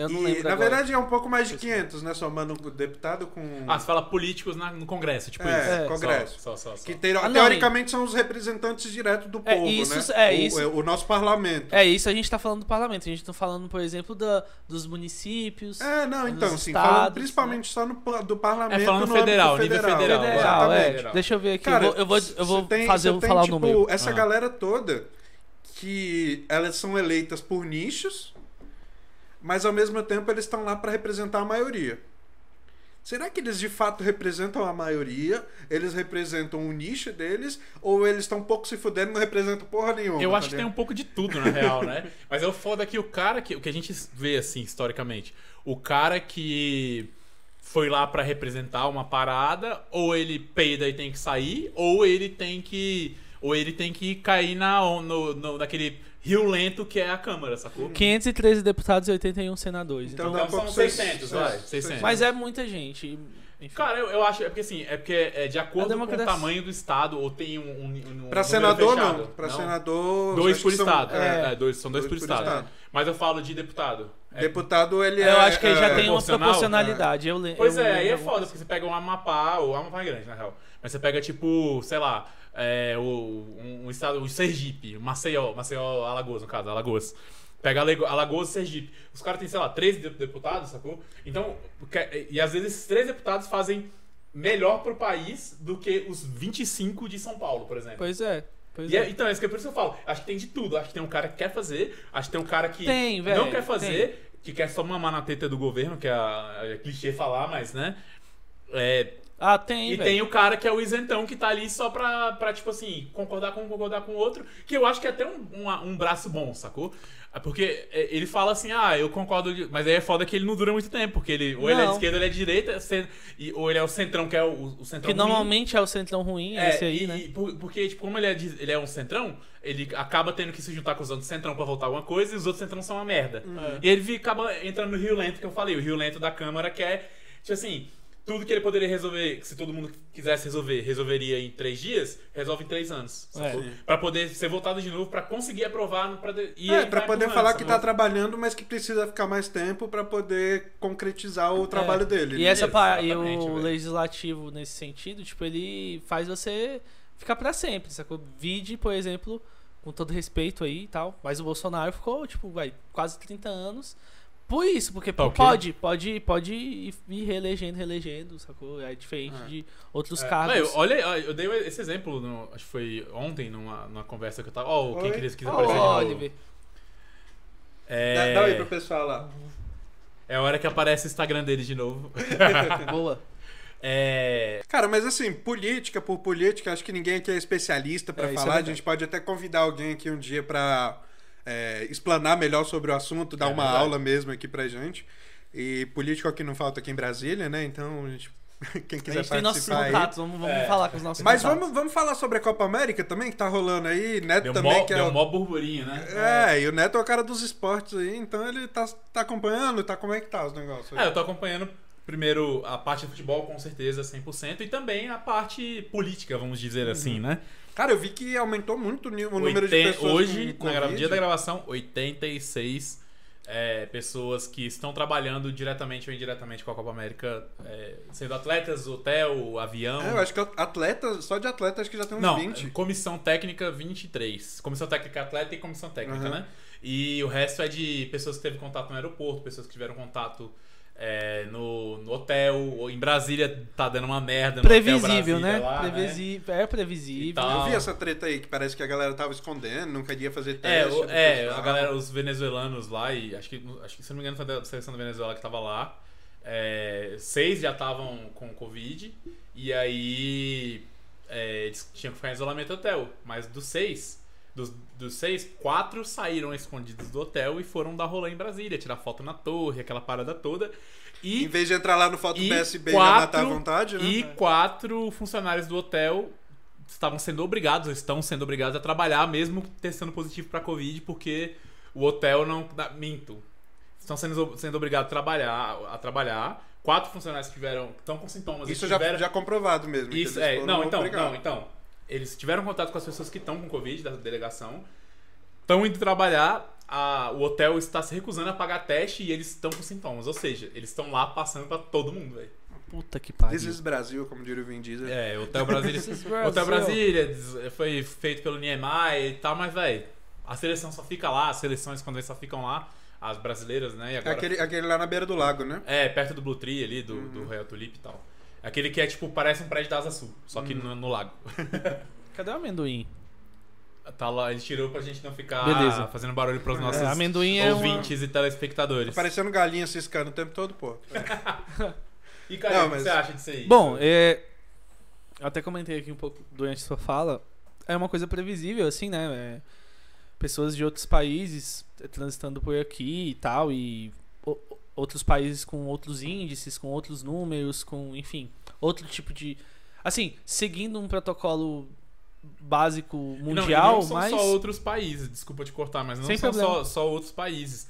Speaker 3: Eu não
Speaker 1: E,
Speaker 3: lembro
Speaker 1: na
Speaker 3: agora.
Speaker 1: verdade é um pouco mais de 500, né? Somando deputado com...
Speaker 2: Ah, você fala políticos na- no Congresso, tipo
Speaker 1: É,
Speaker 2: isso.
Speaker 3: É.
Speaker 1: Congresso.
Speaker 2: Só, só, só.
Speaker 1: Que teo-
Speaker 3: Ah, não,
Speaker 1: teoricamente são os representantes diretos do
Speaker 3: É,
Speaker 1: povo,
Speaker 3: isso-
Speaker 1: né?
Speaker 3: é,
Speaker 1: o,
Speaker 3: isso-
Speaker 1: o nosso parlamento.
Speaker 3: É, isso a gente tá falando do parlamento. A gente tá falando, por exemplo, da, dos municípios.
Speaker 1: É, não, então, sim,
Speaker 3: estados,
Speaker 1: falando principalmente só no, do parlamento.
Speaker 2: É, falando
Speaker 1: no
Speaker 2: federal, nível federal,
Speaker 3: Federal, é.
Speaker 2: Federal.
Speaker 3: Deixa eu ver aqui.
Speaker 1: Cara,
Speaker 3: eu vou, eu vou, eu
Speaker 1: tem-
Speaker 3: fazer,
Speaker 1: você
Speaker 3: vou
Speaker 1: tem,
Speaker 3: falar
Speaker 1: tipo,
Speaker 3: o número.
Speaker 1: Essa
Speaker 2: Ah.
Speaker 1: galera toda que elas são eleitas por nichos, mas ao mesmo tempo eles estão lá para representar a maioria. Será que eles de fato representam a maioria? Eles representam o nicho deles? Ou eles estão um pouco se fudendo e não representam porra nenhuma?
Speaker 2: Eu
Speaker 1: tá
Speaker 2: acho que tem um pouco de tudo, na real, né? (laughs) Mas é o foda que o cara que. O que a gente vê, assim, historicamente. O cara que foi lá pra representar uma parada, ou ele peida e tem que sair, ou ele tem que. Ou ele tem que cair na, no, no- naquele rio lento que é a Câmara, sacou?
Speaker 3: 513 deputados e 81 senadores.
Speaker 1: Então
Speaker 3: Então,
Speaker 1: dá
Speaker 2: Então são
Speaker 1: seis-
Speaker 2: 600,
Speaker 1: seis-
Speaker 2: vai,
Speaker 1: seis-
Speaker 2: 600.
Speaker 3: mas é muita gente. Enfim.
Speaker 2: Cara, eu, eu acho. É porque assim, é porque é de acordo com o tamanho do estado, ou tem um. um, um
Speaker 1: Pra senador,
Speaker 2: fechado.
Speaker 1: não. Pra senador.
Speaker 2: Dois por
Speaker 1: que são-
Speaker 2: estado.
Speaker 1: é,
Speaker 2: É, dois, são dois, por estado. Mas eu falo de deputado. É-
Speaker 1: Deputado, ele é.
Speaker 3: eu acho que aí já
Speaker 1: é,
Speaker 3: tem uma
Speaker 2: proporcional?
Speaker 3: proporcionalidade. Eu le-
Speaker 2: Pois
Speaker 3: eu
Speaker 2: é, aí é foda, porque você pega um Amapá, ou Amapá é grande, na real. Mas você pega, tipo, sei lá, é, o, um, um estado, o Sergipe, Maceió, Maceió, Alagoas, no caso, Alagoas. Pega Alago- Alagoas e Sergipe. Os caras têm, sei lá, 13 de- deputados, sacou? Então, e às vezes esses três deputados fazem melhor pro país do que os 25 de São Paulo, por exemplo.
Speaker 3: Pois é. Pois
Speaker 2: é-
Speaker 3: é.
Speaker 2: então, é isso que é por isso que eu falo. Acho que tem de tudo. Acho que tem um cara que quer fazer, acho que tem um cara que
Speaker 3: Tem, velho,
Speaker 2: não quer fazer, que quer só mamar na teta do governo, que é, é clichê falar, mas, né? É,
Speaker 3: Ah, tem,
Speaker 2: e
Speaker 3: velho.
Speaker 2: tem o cara que é o isentão que tá ali só pra, pra tipo assim, concordar com um, concordar com o outro, que eu acho que é até um, um, um braço bom, sacou? É Porque é, ele fala assim, ah, eu concordo, mas aí é foda que ele não dura muito tempo, porque ele, ou ele é de
Speaker 3: Não.
Speaker 2: esquerda ou ele é de direita, e, ou ele é o centrão, que é o, o centrão
Speaker 3: Que
Speaker 2: ruim.
Speaker 3: normalmente é o centrão ruim, é esse aí,
Speaker 2: e-
Speaker 3: né?
Speaker 2: e por- porque, tipo, como ele é, de- ele é um centrão, ele acaba tendo que se juntar com os outros centrão pra voltar alguma coisa, e os outros centrão são uma merda.
Speaker 3: Uhum.
Speaker 2: E ele acaba entrando no Rio Lento que eu falei, o Rio Lento da Câmara, que é, tipo assim, tudo que ele poderia resolver, que se todo mundo quisesse resolver, resolveria em três dias, resolve em três anos.
Speaker 1: Sim.
Speaker 2: Pra poder ser votado de novo, pra conseguir aprovar, pra, de- e
Speaker 1: É,
Speaker 2: vai
Speaker 1: poder falar que tá
Speaker 2: sacou?
Speaker 1: trabalhando, mas que precisa ficar mais tempo pra poder concretizar o trabalho dele.
Speaker 3: É. E
Speaker 1: né?
Speaker 3: essa pa- e o
Speaker 2: velho.
Speaker 3: legislativo nesse sentido, tipo, ele faz você ficar pra sempre, sacou? Vide, por exemplo, com todo respeito aí e tal, mas o Bolsonaro ficou, tipo, vai, quase 30 anos por isso, porque
Speaker 2: Tá
Speaker 3: pode, pode, pode ir ir reelegendo, reelegendo, sacou? É diferente
Speaker 1: É.
Speaker 3: de outros
Speaker 2: É,
Speaker 3: cargos.
Speaker 2: não, eu- olha, eu dei esse exemplo, no- acho que foi ontem, numa, numa conversa que eu tava. Ó, quem
Speaker 1: Oi?
Speaker 2: quis,
Speaker 3: Ó,
Speaker 2: aparecer de novo.
Speaker 3: Oliver.
Speaker 2: É...
Speaker 1: Dá, dá aí pro pessoal lá.
Speaker 2: É a hora que aparece o Instagram dele de novo. (laughs)
Speaker 3: Boa.
Speaker 2: É.
Speaker 1: Cara, mas assim, política por política, acho que ninguém aqui é especialista pra
Speaker 3: É, é
Speaker 1: falar. a
Speaker 3: verdade.
Speaker 1: gente pode até convidar alguém aqui um dia pra é, explanar melhor sobre o assunto, dar
Speaker 2: É
Speaker 1: uma
Speaker 2: verdade.
Speaker 1: aula mesmo aqui pra gente. E político aqui não falta aqui em Brasília, né? Então, a gente, (laughs) quem
Speaker 3: A
Speaker 1: quiser
Speaker 3: gente tem nossos
Speaker 1: participar aí.
Speaker 3: contatos, vamos, vamos
Speaker 2: É.
Speaker 3: falar com os nossos
Speaker 1: Mas
Speaker 3: contatos.
Speaker 1: vamos, vamos falar sobre a Copa América também, que tá rolando aí. Neto
Speaker 2: Deu,
Speaker 1: também,
Speaker 2: mó,
Speaker 1: que é
Speaker 2: deu
Speaker 1: o-
Speaker 2: mó burburinho, né?
Speaker 1: É, e o Neto é o cara dos esportes aí, então ele tá, tá acompanhando, tá como é que tá os negócios aí?
Speaker 2: É, eu tô acompanhando primeiro a parte do futebol, com certeza, 100%, e também a parte política, vamos dizer assim, né?
Speaker 1: Cara, eu vi que aumentou muito o número de pessoas
Speaker 2: Hoje,
Speaker 1: com Covid.
Speaker 2: dia da gravação, 86 é, pessoas que estão trabalhando diretamente ou indiretamente com a Copa América, é, sendo atletas, hotel, avião.
Speaker 1: É, eu acho que atleta, só de atleta, acho que já tem uns
Speaker 2: Não,
Speaker 1: 20.
Speaker 2: comissão técnica 23. Comissão técnica atleta e comissão técnica,
Speaker 1: Uhum.
Speaker 2: né? E o resto é de pessoas que teve contato no aeroporto, pessoas que tiveram contato é, no, no hotel. ou Em Brasília tá dando uma merda. No
Speaker 3: Previsível, né?
Speaker 2: lá,
Speaker 3: Previsível, É previsível.
Speaker 2: E tal.
Speaker 1: Eu vi essa treta aí, que parece que a galera tava escondendo, não queria fazer
Speaker 2: É,
Speaker 1: teste.
Speaker 2: o-
Speaker 1: do
Speaker 2: é a galera, os venezuelanos lá, e acho que, acho que se não me engano foi da seleção da Venezuela que tava lá. é, seis já estavam com Covid. E aí é, eles tinham que ficar em isolamento hotel. Mas dos seis, dos, dos seis, quatro saíram escondidos do hotel e foram dar rolê em Brasília, tirar foto na torre, aquela parada toda. E
Speaker 1: Em vez de entrar lá no foto PSB e matar à vontade, né?
Speaker 2: e quatro funcionários do hotel estavam sendo obrigados, ou estão sendo obrigados a trabalhar, mesmo testando positivo para Covid, porque o hotel não. Minto. Estão sendo, sendo obrigados a trabalhar, a trabalhar. Quatro funcionários que tiveram. estão com sintomas.
Speaker 1: Isso já,
Speaker 2: tiveram,
Speaker 1: já comprovado mesmo.
Speaker 2: Isso, é. Não, então, não, então. Eles tiveram contato com as pessoas que estão com Covid da delegação. Estão indo trabalhar. a- o hotel está se recusando a pagar teste e eles estão com sintomas. Ou seja, eles estão lá passando pra todo mundo, velho.
Speaker 3: Puta que pariu.
Speaker 1: This is Brasil, como diria o Vin Diesel.
Speaker 2: É, Hotel Brasília. Hotel. Brasília foi feito pelo Niemeyer e tal, mas, velho, a seleção só fica lá, as seleções quando eles só ficam lá, as brasileiras, né? Agora
Speaker 1: aquele, aquele lá na beira do lago, né?
Speaker 2: É, perto do Blue Tree ali, do,
Speaker 1: Uhum.
Speaker 2: do Royal Tulip e tal. Aquele que é tipo, parece um prédio da Asa Sul, só que
Speaker 1: Uhum.
Speaker 2: no, no lago. (laughs)
Speaker 3: Cadê o amendoim?
Speaker 2: Tá lá, ele tirou pra gente não ficar
Speaker 3: Beleza.
Speaker 2: fazendo barulho pros nossos
Speaker 3: É, amendoim é uma-
Speaker 2: ouvintes e telespectadores.
Speaker 1: Tá parecendo galinha ciscando o tempo todo, pô. (laughs)
Speaker 2: E (laughs) cara,
Speaker 1: Não,
Speaker 2: o que
Speaker 1: mas-
Speaker 2: você acha disso aí?
Speaker 3: Bom, é, eu até comentei aqui um pouco durante sua fala. É uma coisa previsível, assim, né? É, pessoas de outros países é, transitando por aqui e tal, e outros países com outros índices, com outros números, com, enfim, outro tipo de. Assim, seguindo um protocolo básico
Speaker 2: E não-
Speaker 3: mundial,
Speaker 2: não, são
Speaker 3: mas.
Speaker 2: só outros países, desculpa te cortar, mas não
Speaker 3: Sem
Speaker 2: são só, só outros países.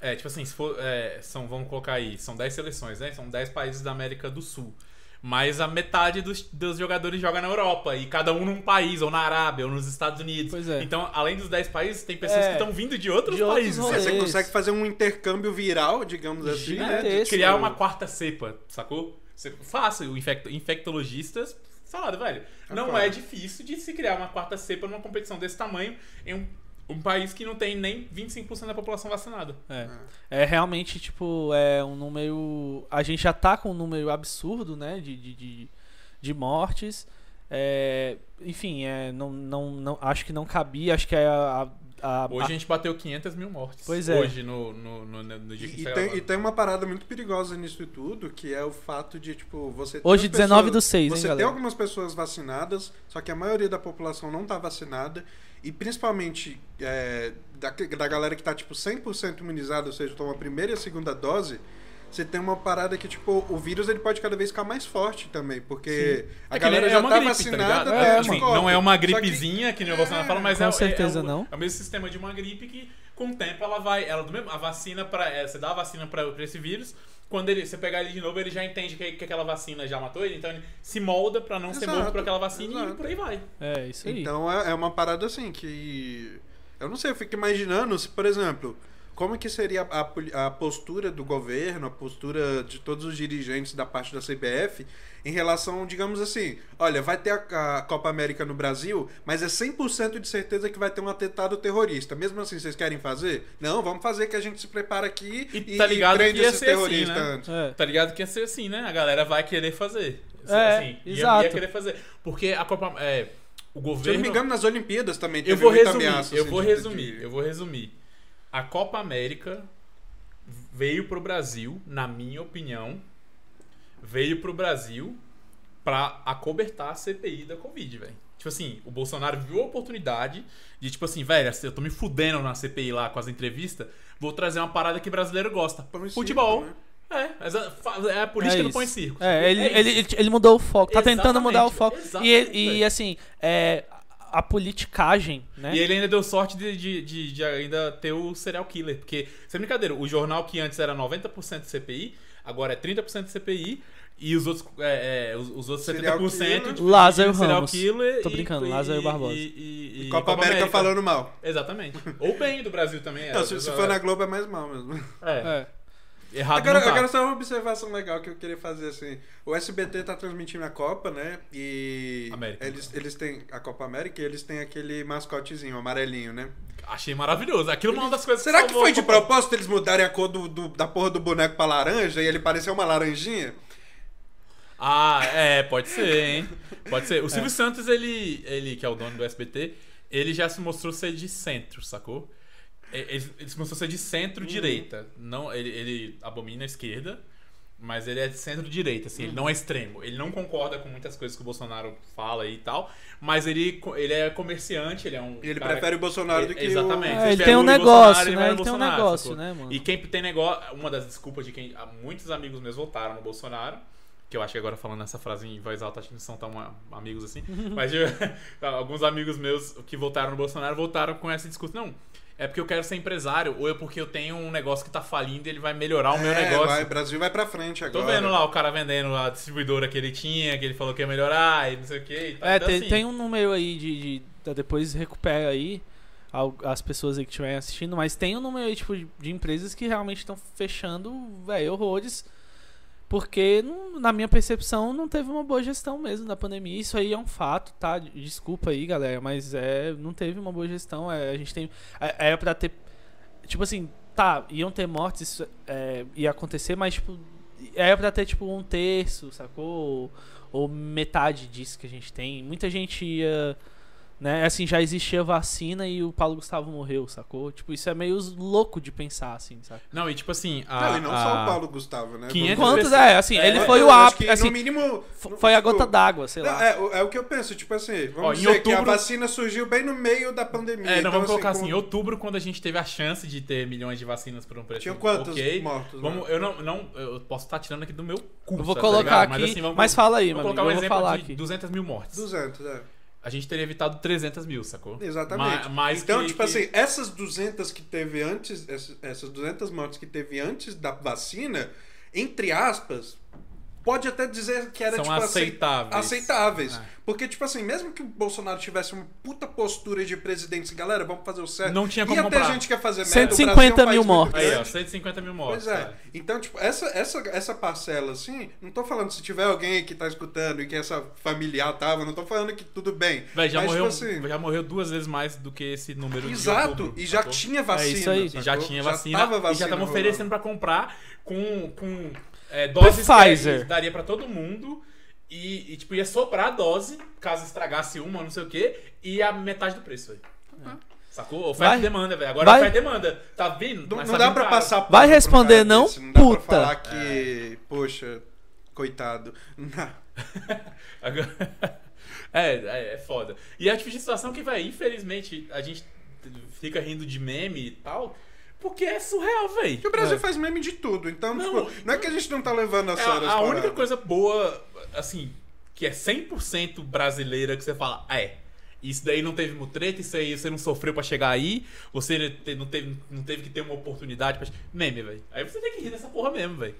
Speaker 2: É, tipo assim, se for, é, são, vamos colocar aí, são 10 seleções, né? São 10 países da América do Sul. Mas a metade dos, dos jogadores joga na Europa, e cada um num país, ou na Arábia, ou nos Estados Unidos.
Speaker 3: Pois é.
Speaker 2: Então, além dos 10 países, tem pessoas
Speaker 3: É.
Speaker 2: que estão vindo de outros
Speaker 3: De outros
Speaker 2: países.
Speaker 3: rolês.
Speaker 1: Você consegue fazer um intercâmbio viral, digamos assim, né?
Speaker 3: Gigantesco.
Speaker 2: criar uma quarta cepa, sacou? Você fácil, o infecto, infectologistas falaram, velho. Não é difícil de se criar uma quarta cepa numa competição desse tamanho em um, um país que não tem nem 25% da população vacinada.
Speaker 3: É. É realmente, tipo, é um número. A gente já tá com um número absurdo, né? De, de, de, de mortes. É, enfim, é, não, não, não, acho que não cabia. Acho que é a. a, a-
Speaker 2: Hoje a gente bateu 500 mil mortes.
Speaker 3: Pois é.
Speaker 2: Hoje, no, no, no, no dia que a
Speaker 1: E,
Speaker 2: tá
Speaker 1: tem, e tem uma parada muito perigosa nisso tudo, que é o fato de, tipo, você ter
Speaker 3: Hoje,
Speaker 1: as
Speaker 3: 19 do
Speaker 1: pessoas-
Speaker 3: 6, hein,
Speaker 1: Você tem
Speaker 3: galera?
Speaker 1: algumas pessoas vacinadas, só que a maioria da população não tá vacinada. E principalmente é, da, da galera que tá, tipo, 100% imunizada, ou seja, toma a primeira e a segunda dose, você tem uma parada que, tipo, o vírus ele pode cada vez ficar mais forte também, porque a
Speaker 2: É
Speaker 1: galera
Speaker 2: nem-
Speaker 1: já tá
Speaker 2: gripe,
Speaker 1: vacinada,
Speaker 2: ligado?
Speaker 1: tá
Speaker 3: É,
Speaker 2: Assim, não é uma
Speaker 1: Só que-
Speaker 2: gripezinha, que, nem o Bolsonaro
Speaker 1: É,
Speaker 2: fala, mas
Speaker 3: com
Speaker 2: é, é-
Speaker 3: certeza
Speaker 2: é, o,
Speaker 3: não.
Speaker 2: é o mesmo sistema de uma gripe que, com o tempo, ela vai. Ela, do mesmo, a vacina para Você dá a vacina para esse vírus. Quando ele, você pegar ele de novo, ele já entende que, que aquela vacina já matou ele, então ele se molda pra não ser
Speaker 1: Exato,
Speaker 2: morto por aquela vacina e
Speaker 1: exato.
Speaker 2: por aí vai.
Speaker 3: É, isso aí.
Speaker 1: Então é, é uma parada assim que. Eu não sei, eu fico imaginando se, por exemplo, como que seria a, a postura do governo, a postura de todos os dirigentes da parte da CBF em relação, digamos assim, olha, vai ter a, a Copa América no Brasil, mas é 100% de certeza que vai ter um atentado terrorista. Mesmo assim, vocês querem fazer? Não, vamos fazer que a gente se prepara aqui
Speaker 2: E tá ligado
Speaker 1: prende
Speaker 2: que ia
Speaker 1: esse
Speaker 2: ser assim,
Speaker 1: terrorista
Speaker 2: né?
Speaker 1: antes.
Speaker 3: É.
Speaker 2: Tá ligado que ia ser assim, né? A galera vai querer fazer.
Speaker 3: É,
Speaker 2: assim, ia-
Speaker 3: exato.
Speaker 2: Ia, querer fazer. Porque a Copa. É, o
Speaker 1: Se eu
Speaker 2: governo.
Speaker 1: não me engano, nas Olimpíadas também
Speaker 2: Eu
Speaker 1: teve
Speaker 2: vou
Speaker 1: muita
Speaker 2: resumir,
Speaker 1: ameaça,
Speaker 2: eu
Speaker 1: assim,
Speaker 2: vou
Speaker 1: de-
Speaker 2: resumir,
Speaker 1: de-
Speaker 2: eu vou resumir. A Copa América veio pro Brasil, na minha opinião, veio pro Brasil pra acobertar a CPI da Covid, velho. Tipo assim, o Bolsonaro viu a oportunidade de, tipo assim, velho, eu tô me fudendo na CPI lá com as entrevistas, vou trazer uma parada que brasileiro gosta.
Speaker 1: Pão
Speaker 2: Futebol.
Speaker 1: circo, né?
Speaker 2: É, mas a, fa- é a política
Speaker 3: É
Speaker 2: do pão e circo.
Speaker 3: É, ele,
Speaker 2: isso.
Speaker 3: ele, ele, ele mudou o foco. Tá tentando mudar o
Speaker 2: Exatamente,
Speaker 3: foco.
Speaker 2: exatamente,
Speaker 3: E, e assim, é, a politicagem, né?
Speaker 2: E ele ainda deu sorte de, de, de- de ainda ter o serial killer. Porque, sem brincadeira, o jornal que antes era 90% de CPI, agora é 30% de CPI. E os outros, é, é, os, os outros
Speaker 1: Serial
Speaker 2: 70%
Speaker 1: killer.
Speaker 2: de,
Speaker 3: Lázaro
Speaker 2: de serial
Speaker 3: Ramos.
Speaker 2: killer.
Speaker 3: Tô
Speaker 2: e-
Speaker 3: brincando,
Speaker 2: e-
Speaker 3: Lázaro
Speaker 2: e-
Speaker 3: Barbosa.
Speaker 2: E, e- e
Speaker 1: Copa, América, falando mal.
Speaker 2: Exatamente. Ou bem do Brasil também.
Speaker 1: Não,
Speaker 2: é,
Speaker 1: se, se for na Globo é mais mal mesmo.
Speaker 2: É,
Speaker 3: É.
Speaker 2: errado
Speaker 1: Agora,
Speaker 2: tá.
Speaker 1: agora só uma observação legal que eu queria fazer assim. O SBT tá transmitindo a Copa, né? E
Speaker 2: América.
Speaker 1: eles, eles têm a Copa América e eles têm aquele mascotezinho amarelinho, né?
Speaker 2: Achei maravilhoso. Aquilo é uma das coisas
Speaker 1: Será que
Speaker 2: salvou
Speaker 1: foi de propósito eles mudarem a cor do, do- da porra do boneco pra laranja e ele parecer uma laranjinha?
Speaker 2: Ah, é, pode ser, (laughs) hein? Pode ser. O
Speaker 3: É.
Speaker 2: Silvio Santos, ele, ele, que é o dono do SBT, ele já se mostrou ser de centro, sacou? E- Ele, ele se mostrou ser de centro-direita. Não, ele, ele abomina a esquerda, mas ele é de centro-direita, assim, ele não é extremo. Ele não concorda com muitas coisas que o Bolsonaro fala aí e tal, mas ele, ele é comerciante, ele é um.
Speaker 1: Ele
Speaker 2: cara-
Speaker 1: prefere o Bolsonaro do que
Speaker 2: Exatamente.
Speaker 1: o...
Speaker 3: É, ele tem um
Speaker 2: e
Speaker 3: negócio,
Speaker 2: Bolsonaro, ele vai
Speaker 3: né? Ele tem um negócio,
Speaker 2: sacou?
Speaker 3: né, mano?
Speaker 2: E quem tem negócio. Uma das desculpas de quem. ah, Muitos amigos meus votaram no Bolsonaro. Que eu acho que agora falando essa frase em voz alta, acho que não são tão ah, amigos assim. (laughs) Mas eu- (laughs) alguns amigos meus que votaram no Bolsonaro votaram com esse discurso. Não, é porque eu quero ser empresário, ou é porque eu tenho um negócio que tá falindo e ele vai melhorar o meu
Speaker 1: É,
Speaker 2: negócio.
Speaker 1: vai, Brasil vai pra frente agora.
Speaker 2: Tô vendo lá o cara vendendo a distribuidora que ele tinha, que ele falou que ia melhorar e não sei o que.
Speaker 3: É, tem, tem um número aí de, de- tá, Depois recupera aí. as pessoas aí que estiverem assistindo, mas tem um número aí, tipo, de, de empresas que realmente estão fechando, velho, horrores. Porque, na minha percepção, não teve uma boa gestão mesmo da pandemia. Isso aí é um fato, tá? Desculpa aí, galera, mas é, não teve uma boa gestão. É, a gente tem. é- Era pra ter. Tipo assim, tá, iam ter mortes, isso é, ia acontecer, mas, tipo, era pra ter, tipo, um terço, sacou? Ou, ou metade disso que a gente tem. Muita gente ia. Né? Assim, já existia vacina e o Paulo Gustavo morreu, sacou? Tipo, isso é meio louco de pensar, assim, sabe?
Speaker 2: Não, e tipo assim. A,
Speaker 1: Não, e não
Speaker 2: a-
Speaker 1: só o Paulo Gustavo, né?
Speaker 2: 500
Speaker 1: Vamos-
Speaker 3: Quantos é? Assim,
Speaker 2: É,
Speaker 3: ele
Speaker 2: é,
Speaker 3: foi o ápice. Assim,
Speaker 1: no mínimo.
Speaker 3: foi a
Speaker 1: tipo,
Speaker 3: gota d'água, sei
Speaker 1: Não,
Speaker 3: lá.
Speaker 1: é, o- é o que eu penso, tipo assim, vamos
Speaker 2: Ó, em
Speaker 1: dizer que a
Speaker 2: outubro-
Speaker 1: vacina surgiu bem no meio da pandemia.
Speaker 2: É, não,
Speaker 1: então,
Speaker 2: vamos colocar assim,
Speaker 1: como-
Speaker 2: em outubro, quando a gente teve a chance de ter milhões de vacinas por um preço
Speaker 1: Tinha quantos
Speaker 2: ok,
Speaker 1: mortos?
Speaker 2: Vamos,
Speaker 1: né?
Speaker 2: eu não, não, eu posso estar tirando aqui do meu cu.
Speaker 3: Eu vou
Speaker 2: tá
Speaker 3: colocar
Speaker 2: ligado?
Speaker 3: aqui,
Speaker 2: Mas, assim, vamos,
Speaker 3: mas fala aí,
Speaker 2: vamos
Speaker 3: mano.
Speaker 2: colocar um
Speaker 3: Eu vou
Speaker 2: exemplo
Speaker 3: falar
Speaker 2: de
Speaker 3: aqui.
Speaker 2: 200 mil mortes.
Speaker 1: 200, é.
Speaker 2: A gente teria evitado 300 mil, sacou?
Speaker 1: Exatamente.
Speaker 2: Ma-
Speaker 1: então,
Speaker 2: que-
Speaker 1: tipo
Speaker 2: que-
Speaker 1: assim, essas 200 que teve antes, essas, essas 200 mortes que teve antes da vacina, entre aspas, pode até dizer que era
Speaker 2: São
Speaker 1: tipo acei-
Speaker 2: aceitáveis.
Speaker 1: aceitáveis.
Speaker 2: É.
Speaker 1: Porque, tipo assim, mesmo que o Bolsonaro tivesse uma puta postura de presidente, galera, vamos fazer o certo.
Speaker 2: Não tinha como
Speaker 1: Ia ter
Speaker 2: comprar.
Speaker 1: gente que ia fazer merda.
Speaker 3: 150
Speaker 1: o Brasil é um
Speaker 3: mil mortos.
Speaker 2: Aí, ó,
Speaker 1: grande.
Speaker 2: 150 mil mortes.
Speaker 1: Pois é.
Speaker 2: é.
Speaker 1: Então, tipo, essa, essa, essa parcela, assim, não tô falando se tiver alguém que tá escutando e que essa familiar tava, não tô falando que tudo bem.
Speaker 2: Véi, já,
Speaker 1: Mas,
Speaker 2: morreu,
Speaker 1: tipo assim,
Speaker 2: já morreu duas vezes mais do que esse número de
Speaker 1: Exato,
Speaker 2: outubro,
Speaker 1: e já
Speaker 2: sacou?
Speaker 1: tinha vacina.
Speaker 3: isso aí.
Speaker 2: Já tinha vacina,
Speaker 1: tava
Speaker 2: e já
Speaker 1: vacina
Speaker 2: estavam
Speaker 1: rolando.
Speaker 2: oferecendo pra comprar com, com é, doses que
Speaker 3: Pfizer.
Speaker 2: daria pra todo mundo e, e, tipo ia sobrar a dose caso estragasse uma, não sei o que, e a metade do preço, velho. Sacou? Oferta
Speaker 3: Vai.
Speaker 2: e demanda, velho. Agora
Speaker 3: Vai.
Speaker 2: oferta e demanda. Tá vindo?
Speaker 1: Não,
Speaker 2: Mas
Speaker 1: não
Speaker 2: tá
Speaker 1: dá
Speaker 2: vindo
Speaker 1: pra
Speaker 2: caro.
Speaker 1: passar
Speaker 3: Vai
Speaker 1: um
Speaker 3: responder não,
Speaker 1: desse, Não dá
Speaker 3: puta.
Speaker 1: pra falar que, poxa, coitado. Não. (laughs)
Speaker 2: É, é, é foda. E é a tipo de situação que, vai, infelizmente, a gente fica rindo de meme e tal, porque é surreal, velho.
Speaker 1: Que o Brasil
Speaker 3: É.
Speaker 1: faz meme de tudo, então,
Speaker 2: Não,
Speaker 1: tipo, não é que a gente não tá levando a
Speaker 2: É,
Speaker 1: sério as
Speaker 2: a, a única coisa boa, assim, que é 100% brasileira que você fala, ah, é. Isso daí não teve mutreta, isso aí você não sofreu pra chegar aí, você não teve, não teve que ter uma oportunidade pra. Meme, velho. Aí você tem que rir dessa porra mesmo, velho.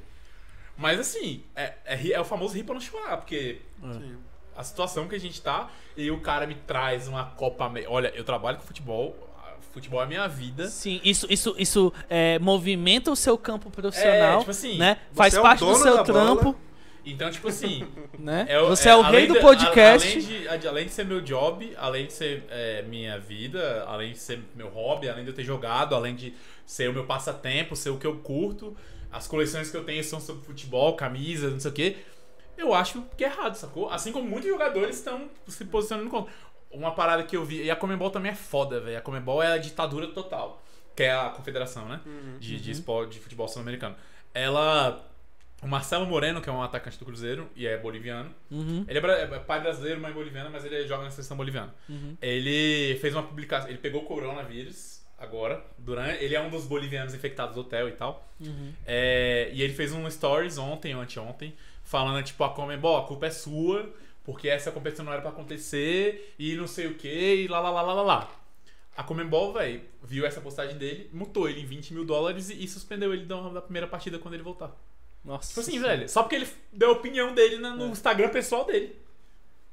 Speaker 2: Mas assim, é, é, é o famoso rir pra não chorar, porque
Speaker 1: Sim.
Speaker 2: a situação que a gente tá e o cara me traz uma Copa. Me- Olha, eu trabalho com futebol, futebol é minha vida.
Speaker 3: Sim, isso, isso, isso é, movimenta o seu campo profissional,
Speaker 2: É, tipo assim,
Speaker 3: né? Faz
Speaker 1: é o
Speaker 3: parte do seu
Speaker 1: da bola.
Speaker 3: trampo,
Speaker 2: Então, tipo assim. (laughs)
Speaker 3: né?
Speaker 2: É o-
Speaker 3: Você é, o
Speaker 2: além
Speaker 3: rei do
Speaker 2: de-
Speaker 3: podcast.
Speaker 2: a- Além de, além de ser meu job, além de ser é, minha vida, além de ser meu hobby, além de eu ter jogado, além de ser o meu passatempo, ser o que eu curto, as coleções que eu tenho são sobre futebol, camisas, não sei o quê. Eu acho que é errado, sacou? Assim como muitos jogadores estão se posicionando contra. Uma parada que eu vi. E a Comembol também é foda, velho. A Comembol é a ditadura total. Que é a confederação, né? De, de, esporte, de futebol sul-americano. Ela. O Marcelo Moreno, que é um atacante do Cruzeiro e é boliviano.
Speaker 3: Uhum,
Speaker 2: Ele é, é pai brasileiro, mãe boliviana, mas ele joga na seleção boliviana.
Speaker 3: uhum.
Speaker 2: Ele fez uma publicação. Ele pegou o coronavírus agora. Durante, ele é um dos bolivianos infectados do hotel e tal.
Speaker 3: Uhum.
Speaker 2: É, e ele fez um stories ontem ou anteontem, falando, tipo, a Comembol, a culpa é sua, porque essa competição não era pra acontecer, e não sei o que, e lá lá lá lá lá lá. A Comembol, velho, viu essa postagem dele, mutou ele em 20 mil dólares e, e suspendeu ele da, da primeira partida quando ele voltar.
Speaker 3: Nossa.
Speaker 2: Tipo assim, velho, só porque ele deu a opinião dele no
Speaker 3: É.
Speaker 2: Instagram pessoal dele.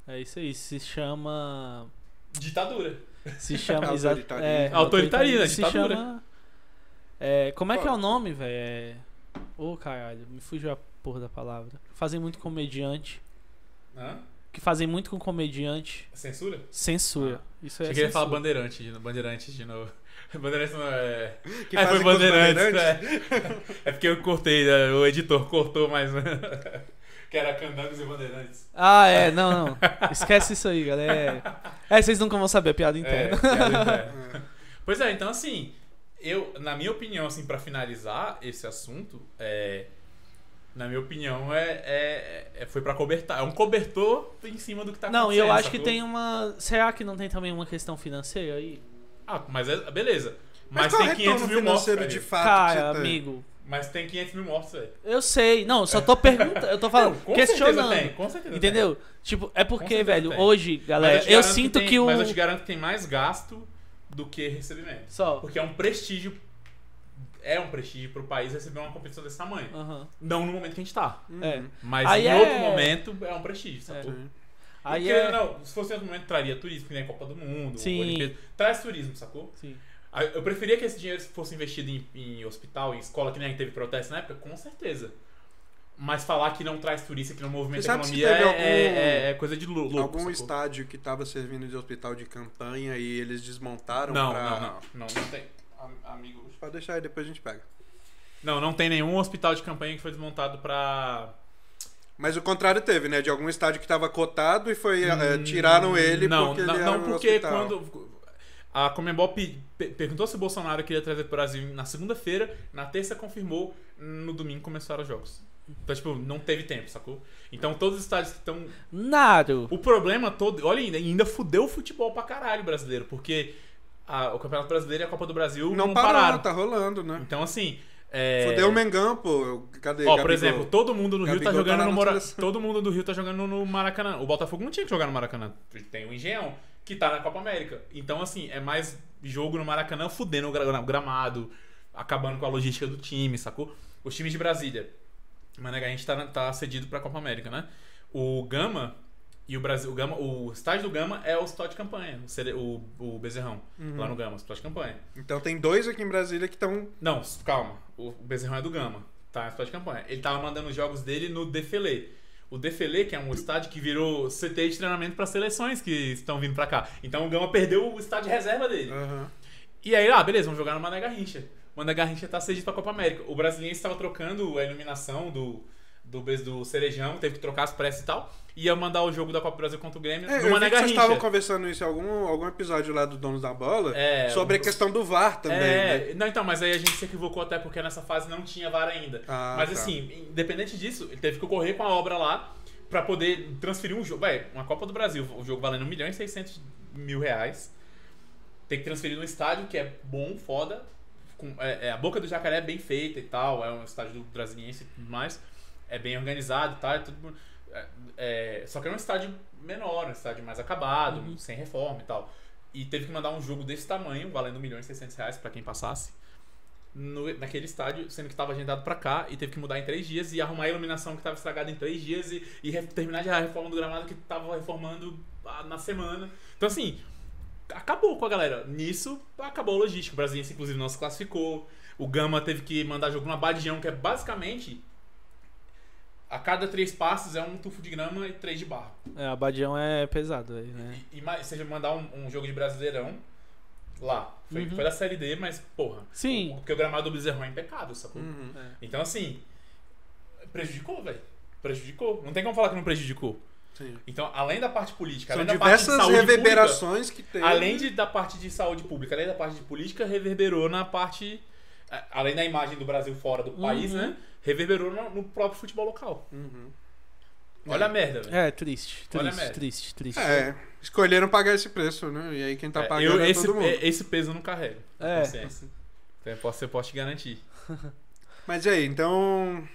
Speaker 3: É isso aí, se chama.
Speaker 2: Ditadura.
Speaker 3: Se chama. (laughs)
Speaker 1: Autoritarismo.
Speaker 3: é,
Speaker 2: Autoritarismo,
Speaker 3: se
Speaker 2: ditadura.
Speaker 3: chama. É, como é que é o nome, velho? É... Ô, caralho, me fugiu a porra da palavra. Fazem muito comediante.
Speaker 2: Hã?
Speaker 3: Que fazem muito com comediante.
Speaker 2: Censura?
Speaker 3: Censura. Isso é.
Speaker 2: Achei que ele ia falar
Speaker 3: censura.
Speaker 2: bandeirante, de novo- bandeirantes de novo. (laughs) Bandeirantes não é. (laughs)
Speaker 1: Que
Speaker 2: é, foi bandeirantes.
Speaker 1: bandeirantes.
Speaker 2: É. é porque eu cortei, né? o editor cortou mais. (laughs) que era candangos e bandeirantes.
Speaker 3: Ah, é, não, não. Esquece isso aí, galera. É, vocês nunca vão saber a piada
Speaker 2: É,
Speaker 3: interna.
Speaker 2: piada interna. Pois é, então assim, eu, na minha opinião, assim, para finalizar esse assunto, é, na minha opinião, é, é, é- foi para cobertar. É um cobertor em cima do que tá
Speaker 3: Não, e
Speaker 2: acontecendo.
Speaker 3: eu acho que tem uma. Será que não tem também uma questão financeira aí?
Speaker 2: Ah, mas é, beleza.
Speaker 1: Mas,
Speaker 2: Mas,
Speaker 1: é
Speaker 2: tem
Speaker 1: o
Speaker 2: 500
Speaker 1: retorno
Speaker 2: mil mortos.
Speaker 1: de fato
Speaker 3: Cara,
Speaker 1: que tem?
Speaker 3: amigo.
Speaker 2: Mas tem 500 mil mortos, velho.
Speaker 3: Eu sei. Não, só tô perguntando. Eu tô (laughs) falando.
Speaker 2: Não, com
Speaker 3: questionando.
Speaker 2: certeza tem, com certeza
Speaker 3: Entendeu? Tipo, é porque, velho,
Speaker 2: tem.
Speaker 3: hoje,
Speaker 2: tem.
Speaker 3: galera, eu,
Speaker 2: garanto
Speaker 3: sinto que,
Speaker 2: tem-
Speaker 3: o.
Speaker 2: Mas eu te garanto que tem mais gasto do que recebimento.
Speaker 3: Só.
Speaker 2: Porque é um prestígio. É um prestígio pro país receber uma competição desse tamanho.
Speaker 3: Aham.
Speaker 2: Não no momento que a gente tá.
Speaker 1: Uhum.
Speaker 3: É.
Speaker 2: Mas
Speaker 3: Aí
Speaker 2: em
Speaker 3: é-
Speaker 2: outro momento é um prestígio, sacou?
Speaker 1: Sim.
Speaker 3: Aí
Speaker 2: Porque,
Speaker 3: é.
Speaker 2: não, se fosse outro momento, traria turismo, que nem a Copa do Mundo,
Speaker 3: Sim.
Speaker 2: Olimpíada. Traz turismo, sacou?
Speaker 3: Sim.
Speaker 2: Eu preferia que esse dinheiro fosse investido em, em hospital, em escola, que nem a gente teve protesto na época, com certeza. Mas falar que não traz turista, que não movimenta a
Speaker 1: sabe se
Speaker 2: economia é, é-
Speaker 1: algum-
Speaker 2: é- é coisa de lou- louco.
Speaker 1: Algum
Speaker 2: sacou?
Speaker 1: estádio que tava servindo de hospital de campanha e eles desmontaram
Speaker 2: Não,
Speaker 1: pra...
Speaker 2: não, não, não, não tem. Am- Amigo.
Speaker 1: Pode deixar aí, depois a gente pega.
Speaker 2: Não, não tem nenhum hospital de campanha que foi desmontado pra.
Speaker 1: Mas o contrário teve, né? De algum estádio que tava cotado e foi...
Speaker 2: Hum,
Speaker 1: tiraram ele
Speaker 2: não,
Speaker 1: porque
Speaker 2: não,
Speaker 1: ele
Speaker 2: não,
Speaker 1: era um
Speaker 2: porque
Speaker 1: hospital.
Speaker 2: quando a Comembol pe- pe- perguntou se o Bolsonaro queria trazer pro Brasil na segunda-feira, na terça confirmou, no domingo começaram os jogos. Então, tipo, não teve tempo, sacou? Então todos os estádios que estão
Speaker 3: Naro.
Speaker 2: O problema todo, olha ainda, ainda fudeu o futebol pra caralho brasileiro, porque a- o Campeonato Brasileiro e a Copa do Brasil não,
Speaker 1: Não, pararam,
Speaker 2: pararam.
Speaker 1: tá rolando, né?
Speaker 2: Então assim, é...
Speaker 1: Fudeu o Mengão, pô. Cadê?
Speaker 2: Ó, por
Speaker 1: Gabigol?
Speaker 2: exemplo, todo mundo do Rio tá
Speaker 1: Gabigol
Speaker 2: jogando
Speaker 1: tá
Speaker 2: no Mora...
Speaker 1: seleção.
Speaker 2: todo mundo do Rio tá jogando no Maracanã. O Botafogo não tinha que jogar no Maracanã. Tem o Engenhão que tá na Copa América. Então assim, é mais jogo no Maracanã fudendo o gra- o gramado, acabando com a logística do time, sacou? Os times de Brasília. Mano, a gente tá, tá cedido pra Copa América, né? O Gama e o Brasil, o Gama, o estádio do Gama é o hospital de campanha, o, Cere- o, o Bezerrão,
Speaker 1: Uhum.
Speaker 2: lá no Gama, o hospital de campanha.
Speaker 1: Então tem dois aqui em Brasília que estão...
Speaker 2: Não, calma. O Bezerrão é do Gama. Tá hospital de campanha. Ele tava mandando os jogos dele no Defele. O Defele, que é um estádio que virou CT de treinamento para seleções que estão vindo pra cá. Então o Gama perdeu o estádio de reserva dele.
Speaker 1: Aham.
Speaker 2: E aí, ah, beleza, vamos jogar no Mané Garrincha. O Mané Garrincha tá cedido pra Copa América. O brasileiro estava trocando a iluminação do, do, do Cerejão, teve que trocar as pressas e tal. Ia mandar o jogo da Copa do Brasil contra o Grêmio
Speaker 1: É, vi que vocês estavam conversando isso em algum, algum episódio lá do Donos da Bola
Speaker 2: É,
Speaker 1: sobre a questão do VAR também, né?
Speaker 2: É, não, então, mas aí a gente se equivocou até porque nessa fase não tinha VAR ainda.
Speaker 1: Ah,
Speaker 2: mas
Speaker 1: tá.
Speaker 2: assim, independente disso, ele teve que correr com a obra lá pra poder transferir um jogo. Vai, uma Copa do Brasil, o jogo valendo 1 milhão e 600 mil reais. Tem que transferir num estádio que é bom, foda. Com, é, é, a boca do jacaré é bem feita e tal. É um estádio do brasiliense e tudo mais. É bem organizado tal. É tudo, é, só que é um estádio menor, um estádio mais acabado,
Speaker 3: Uhum.
Speaker 2: sem reforma e tal. E teve que mandar um jogo desse tamanho, valendo 1 milhão e 600 reais pra quem passasse. no- naquele estádio, sendo que estava agendado pra cá e teve que mudar em três dias e arrumar a iluminação que estava estragada em três dias e, e terminar de a reforma do gramado que tava reformando ah, na semana. Então, assim, acabou com a galera. Nisso, acabou a logística. O Brasiliense, inclusive, não se classificou. O Gama teve que mandar jogo no Abadião, que é basicamente. A cada três passos é um tufo de grama e três de barro.
Speaker 3: É, Abadião é pesado aí, né?
Speaker 2: E, e mais, seja mandar um, um jogo de Brasileirão lá. Foi,
Speaker 3: Uhum.
Speaker 2: foi da Série D, mas, porra.
Speaker 3: Sim.
Speaker 2: o- Porque o gramado do Bezerrão é impecável, sacou?
Speaker 1: Uhum.
Speaker 2: Então, assim, prejudicou, velho. Prejudicou. Não tem como falar que não prejudicou.
Speaker 1: Sim.
Speaker 2: Então, além da parte política,
Speaker 1: São
Speaker 2: além da parte de
Speaker 1: diversas
Speaker 2: saúde
Speaker 1: reverberações que tem.
Speaker 2: pública, além de, da parte de saúde pública, além da parte de política, reverberou na parte. Além da imagem do Brasil fora do país,
Speaker 3: Uhum.
Speaker 2: né? Reverberou no, no próprio futebol local.
Speaker 1: Uhum.
Speaker 2: Olha a merda, velho.
Speaker 3: É, triste,
Speaker 2: Olha a
Speaker 3: triste,
Speaker 2: merda.
Speaker 3: triste, triste.
Speaker 1: É, escolheram pagar esse preço, né? E aí quem tá
Speaker 2: É,
Speaker 1: pagando
Speaker 2: eu-
Speaker 1: é
Speaker 2: esse,
Speaker 1: todo mundo.
Speaker 2: é- esse peso eu não carrego.
Speaker 3: É.
Speaker 2: Consciência. Então, eu posso, eu posso te garantir.
Speaker 1: Mas e aí, então.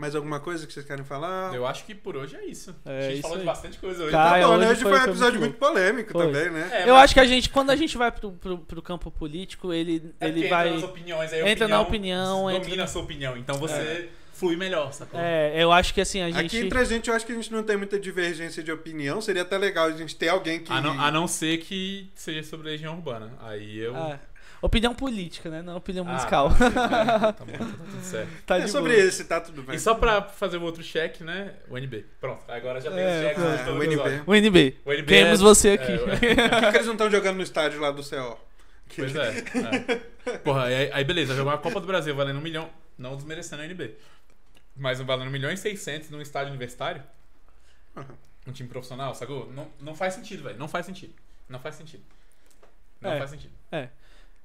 Speaker 1: Mais alguma coisa que vocês querem falar?
Speaker 2: Eu acho que por hoje é isso.
Speaker 3: É,
Speaker 2: a gente
Speaker 3: isso
Speaker 2: falou de
Speaker 3: aí.
Speaker 2: bastante coisa hoje.
Speaker 3: Cara,
Speaker 1: tá bom, né?
Speaker 3: hoje
Speaker 1: Hoje
Speaker 3: foi-
Speaker 1: foi um
Speaker 3: foi
Speaker 1: episódio
Speaker 3: muito
Speaker 1: muito polêmico
Speaker 2: Foi.
Speaker 1: também, né?
Speaker 2: É,
Speaker 3: Eu
Speaker 2: mas-
Speaker 3: acho que a gente, quando a gente vai pro, pro, pro campo político, ele,
Speaker 2: É
Speaker 3: ele vai.
Speaker 2: Entra nas opiniões, aí a
Speaker 3: entra na opinião,
Speaker 2: Domina
Speaker 3: entra na-
Speaker 2: a sua opinião. Então você flui melhor, sacou?
Speaker 3: É, eu acho que assim, a gente.
Speaker 1: Aqui entre a gente, eu acho que a gente não tem muita divergência de opinião. Seria até legal a gente ter alguém que.
Speaker 2: A, não, a não ser que seja sobre legião urbana. Aí eu.
Speaker 3: Ah, opinião política, né? Não opinião
Speaker 2: Ah,
Speaker 3: musical.
Speaker 2: tá, tá, tá bom, tá (laughs) tudo certo.
Speaker 3: tá
Speaker 1: É
Speaker 3: de
Speaker 1: sobre
Speaker 3: boa.
Speaker 1: esse, tá tudo bem.
Speaker 2: E só pra fazer o outro check, né? O NB. Pronto, agora já tem
Speaker 3: É,
Speaker 2: os checks
Speaker 3: é,
Speaker 1: o NB.
Speaker 3: O NB.
Speaker 2: O NB
Speaker 3: Queremos
Speaker 2: é-
Speaker 3: você
Speaker 2: é,
Speaker 3: aqui.
Speaker 2: é, (laughs)
Speaker 1: Por que, que eles não estão jogando no estádio lá do CO?
Speaker 2: Pois é. é. Porra, aí, aí beleza, jogou a Copa do Brasil valendo um milhão, não desmerecendo a NB. Mas valendo um milhão e seiscentos num estádio universitário, um time profissional, sacou? Não, não faz sentido, velho. Não faz sentido. Não faz sentido. Não
Speaker 3: É.
Speaker 2: faz sentido.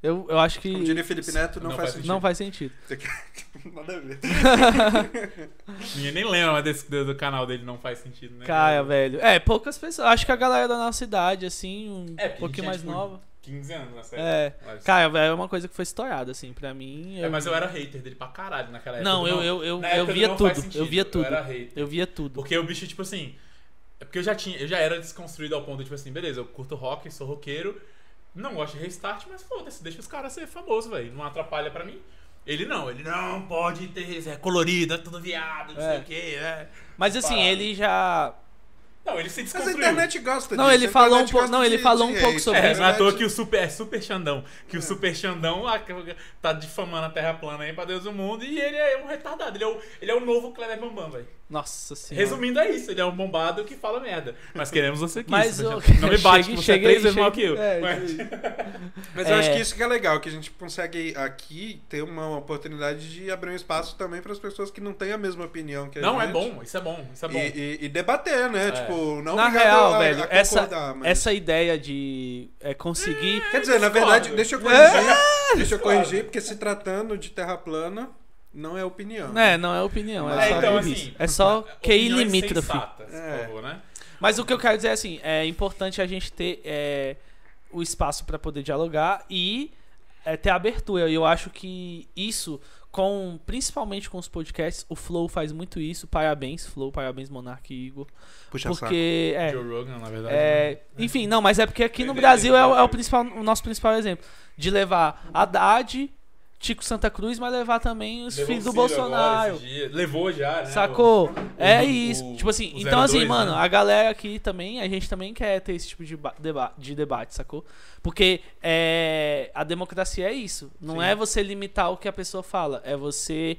Speaker 3: Eu, eu acho que.
Speaker 1: Como diria Felipe Neto, não,
Speaker 2: Não
Speaker 1: faz
Speaker 2: faz
Speaker 1: sentido.
Speaker 3: Não faz sentido. (laughs)
Speaker 1: Nada a ver. (laughs)
Speaker 2: Ninguém nem lembra desse, do, do canal dele, não faz sentido, né?
Speaker 3: Caia, velho. É, poucas pessoas. Acho que a galera da nossa idade, assim, um
Speaker 2: É,
Speaker 3: pouquinho mais
Speaker 2: tipo,
Speaker 3: nova.
Speaker 2: 15 anos série.
Speaker 3: É.
Speaker 2: Mas-
Speaker 3: Caia, velho, é uma coisa que foi estourada, assim, pra mim.
Speaker 2: É, mas eu era hater dele pra caralho naquela época.
Speaker 3: Não, eu, eu, eu, eu
Speaker 2: época
Speaker 3: via tudo.
Speaker 2: sentido,
Speaker 3: Eu via tudo.
Speaker 2: Eu era hater.
Speaker 3: Eu via tudo.
Speaker 2: Porque o bicho, tipo assim. É porque eu já tinha. Eu já era desconstruído ao ponto de, tipo assim, beleza, eu curto rock, sou roqueiro. Não gosto de restart, mas foda-se, deixa os caras ser famosos, velho. Não atrapalha pra mim. Ele não, ele não pode ter. É colorido, é tudo viado, não sei
Speaker 3: É.
Speaker 2: o quê. É.
Speaker 3: Mas assim,
Speaker 2: Parado.
Speaker 3: ele já.
Speaker 2: Não, ele se
Speaker 1: Mas a
Speaker 2: desconstruiu.
Speaker 1: internet gosta
Speaker 3: Não,
Speaker 1: disso.
Speaker 3: ele falou um pouco- não, ele falou um pouco sobre
Speaker 2: É,
Speaker 3: isso.
Speaker 2: não é à toa que o Super, é Super Xandão. Que o Super Xandão tá difamando a Terra plana aí pra Deus do mundo e ele é um retardado. Ele é o, ele é o novo Kleber Bambam, velho.
Speaker 3: Nossa senhora.
Speaker 2: Resumindo, é isso. Ele é um bombado que fala merda. Mas queremos você aqui.
Speaker 3: Mas
Speaker 2: Super
Speaker 3: o-
Speaker 2: Xandão. Não me (laughs) bate,
Speaker 3: chegue-
Speaker 2: que você
Speaker 3: chegue
Speaker 2: é três vezes maior que eu.
Speaker 3: é,
Speaker 2: Mas-
Speaker 3: isso.
Speaker 1: Mas eu acho
Speaker 3: É.
Speaker 1: que isso que é legal, que a gente consegue aqui ter uma oportunidade de abrir um espaço também para as pessoas que não têm a mesma opinião que a
Speaker 2: Não,
Speaker 1: gente.
Speaker 2: é bom. Isso é bom. Isso é bom.
Speaker 1: E, e- e debater, né?
Speaker 2: É.
Speaker 1: Tipo, não
Speaker 3: Na real,
Speaker 1: a,
Speaker 3: velho,
Speaker 1: a
Speaker 3: essa,
Speaker 1: mas-
Speaker 3: essa ideia de é, conseguir.
Speaker 1: Quer dizer, na verdade, deixa eu corrigir.
Speaker 3: É.
Speaker 1: Deixa eu corrigir, porque se tratando de terra plana, não é opinião.
Speaker 3: É, não é opinião, é,
Speaker 1: É,
Speaker 3: só
Speaker 1: então,
Speaker 2: assim,
Speaker 3: é só QI limítrofe.
Speaker 2: sensatas,
Speaker 1: É.
Speaker 2: por favor, né?
Speaker 3: Mas o que eu quero dizer é assim, é importante a gente ter é, o espaço para poder dialogar e é, ter abertura. E eu acho que isso, com principalmente com os podcasts, o Flow faz muito isso. Parabéns, Flow, parabéns, Monark e Igor.
Speaker 1: Puxa
Speaker 3: Porque é,
Speaker 2: Joe Rogan, na verdade.
Speaker 3: é,
Speaker 2: né?
Speaker 3: enfim, não, mas é porque aqui no Brasil é, o- é principal, o nosso principal exemplo. De levar Haddad, Tico Santa Cruz, mas levar também os
Speaker 2: Levou
Speaker 3: filhos do Bolsonaro.
Speaker 2: Levou já, né?
Speaker 3: Sacou? é
Speaker 2: o-
Speaker 3: isso.
Speaker 2: o-
Speaker 3: tipo assim, então assim,
Speaker 2: 02,
Speaker 3: mano,
Speaker 2: né?
Speaker 3: a galera aqui também, a gente também quer ter esse tipo de, ba- deba- de debate, sacou? Porque é, a democracia é isso. Não
Speaker 1: Sim.
Speaker 3: é você limitar o que a pessoa fala, é você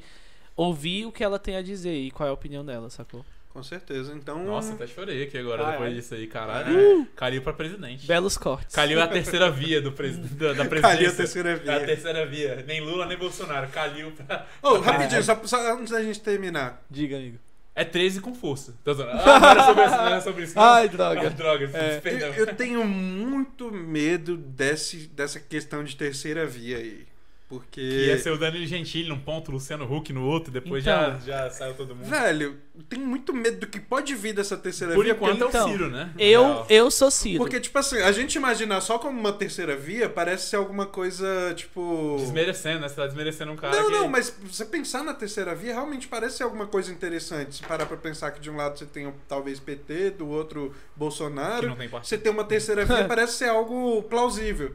Speaker 3: ouvir o que ela tem a dizer e qual é a opinião dela, sacou?
Speaker 1: Com certeza. Então.
Speaker 2: Nossa, até chorei aqui agora
Speaker 3: Ah,
Speaker 2: depois
Speaker 3: é?
Speaker 2: disso aí, caralho.
Speaker 3: Uh!
Speaker 2: Calil pra presidente.
Speaker 3: Belos cortes.
Speaker 2: Calil é a terceira via do presi da, (laughs) da presidência.
Speaker 1: Calil a terceira
Speaker 2: É a
Speaker 1: via.
Speaker 2: terceira via. Nem Lula, nem Bolsonaro. Calil pra...
Speaker 1: Ô, rapidinho, só, só antes da gente terminar.
Speaker 3: Diga, amigo.
Speaker 2: É 13 com força. Ah, não era sobre isso, não era sobre isso. não.
Speaker 3: Ai, droga.
Speaker 2: Droga,
Speaker 3: É.
Speaker 2: perdão.
Speaker 1: Eu, eu tenho muito medo desse, dessa questão de terceira via aí. Porque.
Speaker 2: Que ia ser o Danilo Gentili num ponto, Luciano Huck no outro, depois
Speaker 3: Então.
Speaker 2: já, já saiu todo mundo.
Speaker 1: Velho, tenho muito medo do que pode vir dessa terceira
Speaker 2: Por
Speaker 1: via.
Speaker 2: enquanto é o
Speaker 3: então,
Speaker 2: Ciro, né?
Speaker 3: Eu,
Speaker 2: Real.
Speaker 3: eu sou Ciro.
Speaker 1: Porque, tipo assim, a gente imaginar só como uma terceira via parece ser alguma coisa, tipo.
Speaker 2: Desmerecendo, né? Você tá desmerecendo um cara
Speaker 1: Não,
Speaker 2: que...
Speaker 1: não, mas você pensar na terceira via realmente parece ser alguma coisa interessante. Se parar pra pensar que de um lado você tem talvez PT, do outro
Speaker 2: que
Speaker 1: Bolsonaro.
Speaker 2: não tem partido.
Speaker 1: Você tem uma terceira via, (laughs) parece ser algo plausível.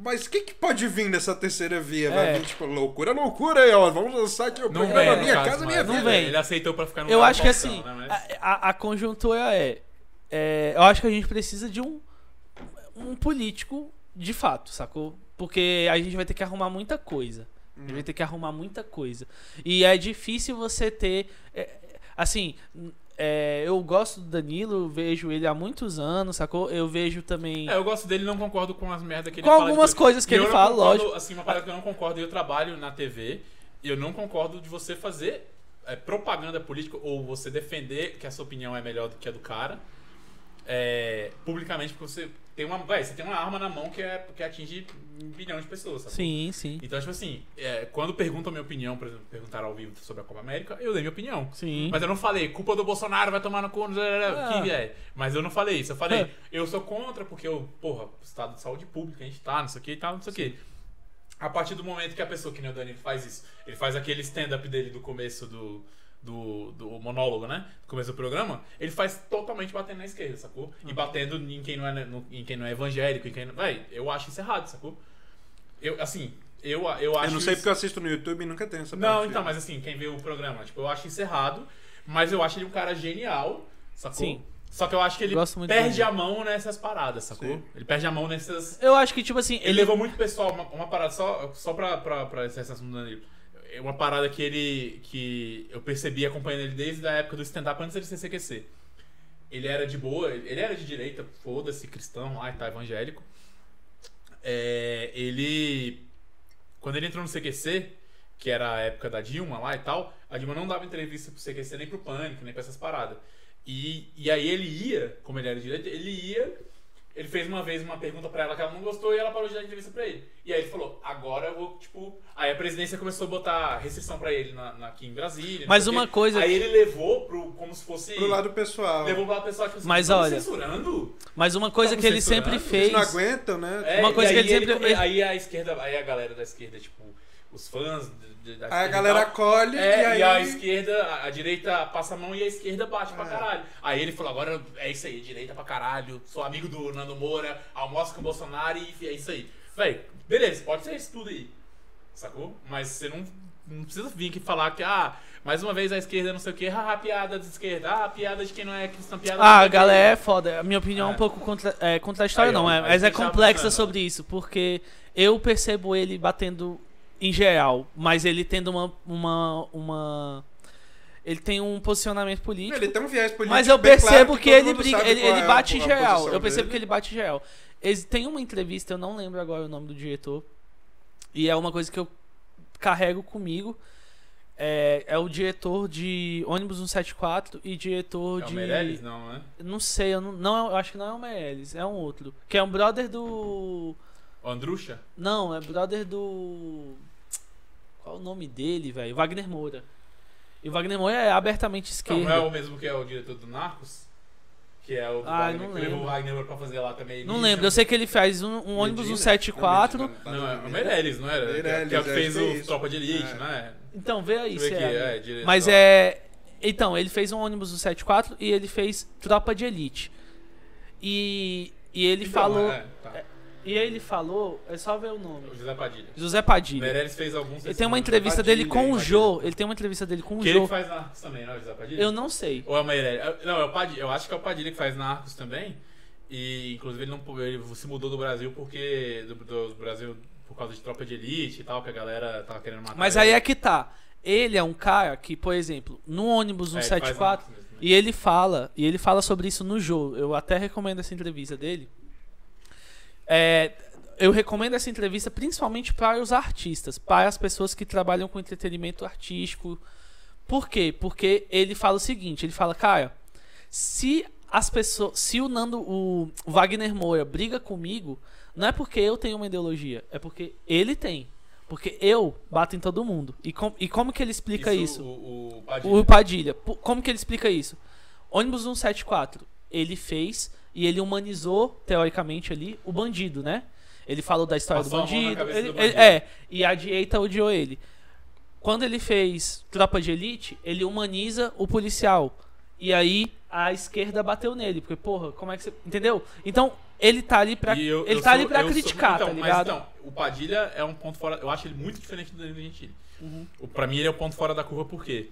Speaker 1: Mas o que, que pode vir dessa terceira via? Vai
Speaker 3: É.
Speaker 1: vir, tipo, loucura, loucura aí, ó. Vamos lançar aqui o
Speaker 2: Não
Speaker 1: programa
Speaker 2: vem,
Speaker 1: Minha Casa Minha
Speaker 3: não
Speaker 1: Vida.
Speaker 3: vem.
Speaker 2: Ele aceitou pra ficar no
Speaker 3: Eu
Speaker 2: lugar
Speaker 3: acho que assim,
Speaker 2: né? Mas-
Speaker 3: a, a- a conjuntura é, é, Eu acho que a gente precisa de um, um político de fato, sacou? Porque a gente vai ter que arrumar muita coisa. A gente vai ter que arrumar muita coisa. E é difícil você ter. é, assim, é, eu gosto do Danilo, vejo ele há muitos anos, sacou? Eu vejo também.
Speaker 2: É, eu gosto dele, não concordo com as merdas que ele
Speaker 3: Com
Speaker 2: fala.
Speaker 3: algumas
Speaker 2: de-
Speaker 3: coisas que ele fala,
Speaker 2: concordo,
Speaker 3: lógico.
Speaker 2: Assim, uma parada que eu não concordo, eu trabalho na TV, e eu não concordo de você fazer é, propaganda política ou você defender que a sua opinião é melhor do que a do cara é, publicamente, porque você tem uma. Véi, você tem uma arma na mão que, é, que atinge um bilhão de pessoas, sabe?
Speaker 3: Sim, sim.
Speaker 2: Então, tipo assim, é, quando perguntam a minha opinião, por exemplo, perguntaram ao vivo sobre a Copa América, eu dei minha opinião.
Speaker 3: Sim.
Speaker 2: Mas eu não falei, culpa do Bolsonaro, vai tomar no cu,
Speaker 3: Ah.
Speaker 2: que é. Mas eu não falei isso. Eu falei,
Speaker 3: Ah. (laughs)
Speaker 2: eu sou contra porque eu, porra, estado de saúde pública, a gente tá, não sei o que e tal, não sei o que. A partir do momento que a pessoa, que nem o Dani faz isso, ele faz aquele stand-up dele do começo do, do, do monólogo, né? Do começo do programa, ele faz totalmente batendo na esquerda, sacou? E
Speaker 3: Uhum.
Speaker 2: batendo em quem não é, no- em quem não é evangélico, em quem não. Véi, eu acho isso errado, sacou? Eu, assim, eu, eu acho.
Speaker 1: Eu não sei
Speaker 2: isso-
Speaker 1: porque eu assisto no YouTube e nunca tenho essa
Speaker 2: não,
Speaker 1: parte.
Speaker 2: então, mas assim, quem vê o programa, tipo, eu acho isso errado, mas eu acho ele um cara genial, sacou?
Speaker 3: Sim.
Speaker 2: Só que eu acho que ele
Speaker 3: Gosto muito
Speaker 2: perde a mão nessas paradas, sacou?
Speaker 1: Sim.
Speaker 2: Ele perde a mão nessas.
Speaker 3: Eu acho que, tipo assim,
Speaker 2: Ele,
Speaker 3: ele.
Speaker 2: levou muito pessoal, uma, uma parada só, só pra, pra, pra esse assunto do Danilo. É Uma parada que ele. que eu percebi acompanhando ele desde a época do stand-up antes dele ser CQC. Ele era de boa, ele era de direita, foda-se, cristão e tá, evangélico. É, ele. Quando ele entrou no CQC, que era a época da Dilma lá e tal, a Dilma não dava entrevista pro CQC nem pro Pânico, nem pra essas paradas. E, e aí ele ia, como ele era de direita, ele ia. Ele fez uma vez uma pergunta pra ela que ela não gostou e ela parou de dar entrevista pra ele. E aí ele falou, agora eu vou, tipo. Aí a presidência começou a botar restrição pra ele na, na- aqui em Brasília.
Speaker 3: Mas uma coisa-
Speaker 2: Aí ele levou pro. como se fosse.
Speaker 1: Pro lado pessoal.
Speaker 2: Levou pro lado pessoal tipo assim,
Speaker 3: Mas
Speaker 2: "Tá
Speaker 3: olha,
Speaker 2: censurando?
Speaker 3: Mas uma coisa
Speaker 2: Tá
Speaker 3: que ele sempre fez.
Speaker 1: Eles não aguentam, né?
Speaker 2: É,
Speaker 3: Uma coisa que
Speaker 2: aí
Speaker 3: ele sempre-
Speaker 2: come- Aí a esquerda, aí a galera da esquerda, tipo, os fãs da
Speaker 1: Aí a galera
Speaker 2: e tal,
Speaker 1: acolhe
Speaker 2: É,
Speaker 1: e aí.
Speaker 2: e a esquerda, a, a direita passa a mão e a esquerda bate pra
Speaker 1: É.
Speaker 2: caralho. Aí ele falou, agora é isso aí, direita pra caralho, sou amigo do Nando Moura, almoço com o Bolsonaro e é isso aí. Véi, beleza, pode ser isso tudo aí, sacou? Mas você não não precisa vir aqui falar que, ah, mais uma vez a esquerda não sei o que, ah, piada da esquerda, ah, piada de quem não é cristão, piada
Speaker 3: Ah,
Speaker 2: não
Speaker 3: a galera é foda. A minha opinião é um
Speaker 2: É.
Speaker 3: pouco contra, é, contraditória, não, é, mas é complexa
Speaker 2: pensando.
Speaker 3: sobre isso, porque eu percebo ele batendo em geral, mas ele tendo uma. uma, uma ele tem um posicionamento político.
Speaker 1: Ele tem um viés político.
Speaker 3: Mas eu
Speaker 1: bem claro
Speaker 3: percebo que,
Speaker 1: todo
Speaker 3: ele briga, ele, ele
Speaker 1: é a-
Speaker 3: bate em geral. Eu percebo
Speaker 1: dele.
Speaker 3: que ele bate em geral. Tem uma entrevista, eu não lembro agora o nome do diretor. E é uma coisa que eu carrego comigo. É, é o diretor de ônibus 174 e diretor
Speaker 2: É o
Speaker 3: de.
Speaker 2: Meirelles? Não, né?
Speaker 3: Não sei, eu, não, não, eu acho que não é o Meirelles, é um outro. Que é um brother do.
Speaker 2: O Andrucha?
Speaker 3: Não, é brother do. Qual o nome dele, velho? Wagner Moura. E o Wagner Moura é abertamente
Speaker 2: Não,
Speaker 3: esquerdo.
Speaker 2: não é o mesmo que é o diretor do Narcos? Que é o
Speaker 3: Ah,
Speaker 2: Wagner,
Speaker 3: não
Speaker 2: que levou
Speaker 3: lembro.
Speaker 2: o Wagner pra fazer lá também.
Speaker 3: Não lembro, eu sei que ele faz um, um ônibus
Speaker 1: Medina?
Speaker 3: 174.
Speaker 1: Não,
Speaker 2: Não, é o. Meirelles, não era?
Speaker 1: Meirelles,
Speaker 2: que é o que fez
Speaker 1: é
Speaker 2: o
Speaker 1: isso.
Speaker 2: Tropa de Elite,
Speaker 1: É.
Speaker 2: não é?
Speaker 3: Então, vê aí se
Speaker 2: aqui,
Speaker 3: é.
Speaker 2: é.
Speaker 3: Mas é. Então, ele fez um ônibus 174 e ele fez Tropa de Elite. E, e ele
Speaker 2: Então,
Speaker 3: falou.
Speaker 2: é, tá.
Speaker 3: E ele falou. É só ver o nome.
Speaker 2: O José Padilha.
Speaker 3: José Padilha.
Speaker 2: Meirelles fez alguns.
Speaker 3: Ele tem uma entrevista
Speaker 1: Padilha,
Speaker 3: dele com o. Jô. Ele tem uma entrevista dele com o
Speaker 2: Que ele
Speaker 3: Jô.
Speaker 2: que faz Narcos também, não é o José Padilha?
Speaker 3: Eu não sei.
Speaker 2: Ou é o Meirelles? Não, é o Padilha. Eu acho que é o Padilha que faz Narcos também. E inclusive ele, não, ele se mudou do Brasil porque. Do, do Brasil por causa de tropa de elite e tal, que a galera tava querendo matar.
Speaker 3: Mas
Speaker 2: ele.
Speaker 3: aí é que tá. Ele é um cara que, por exemplo, no ônibus
Speaker 2: É, ele faz
Speaker 3: 174,
Speaker 2: Narcos mesmo, né?
Speaker 3: e ele fala, e ele fala sobre isso no Jô. Eu até recomendo essa entrevista dele. É, eu recomendo essa entrevista principalmente para os artistas, para as pessoas que trabalham com entretenimento artístico. Por quê? Porque ele fala o seguinte, ele fala, cara, se as pessoas, se o Nando, o Wagner Moura briga comigo, não é porque eu tenho uma ideologia, é porque ele tem. Porque eu bato em todo mundo. E, com- e como que ele explica isso?
Speaker 2: O, o Padilha.
Speaker 3: O Padilha. Como que ele explica isso? Ônibus 174, ele fez e ele humanizou, teoricamente, ali, o bandido, né? Ele falou da história do bandido. ele-
Speaker 2: do
Speaker 3: ele-
Speaker 2: bandido.
Speaker 3: é, e a direita odiou ele. Quando ele fez Tropa de Elite, ele humaniza o policial. E aí a esquerda bateu nele. Porque, porra, como é que você. Entendeu? Então, ele tá ali pra.
Speaker 2: Eu-
Speaker 3: ele
Speaker 2: eu
Speaker 3: tá ali
Speaker 2: sou-
Speaker 3: pra
Speaker 2: eu sou-
Speaker 3: criticar,
Speaker 2: então,
Speaker 3: tá
Speaker 2: mas
Speaker 3: ligado?
Speaker 2: então, o Padilha é um ponto fora. Eu acho ele muito diferente do Danilo Gentili.
Speaker 3: Uhum.
Speaker 2: Pra mim, ele é o ponto fora da curva, por quê?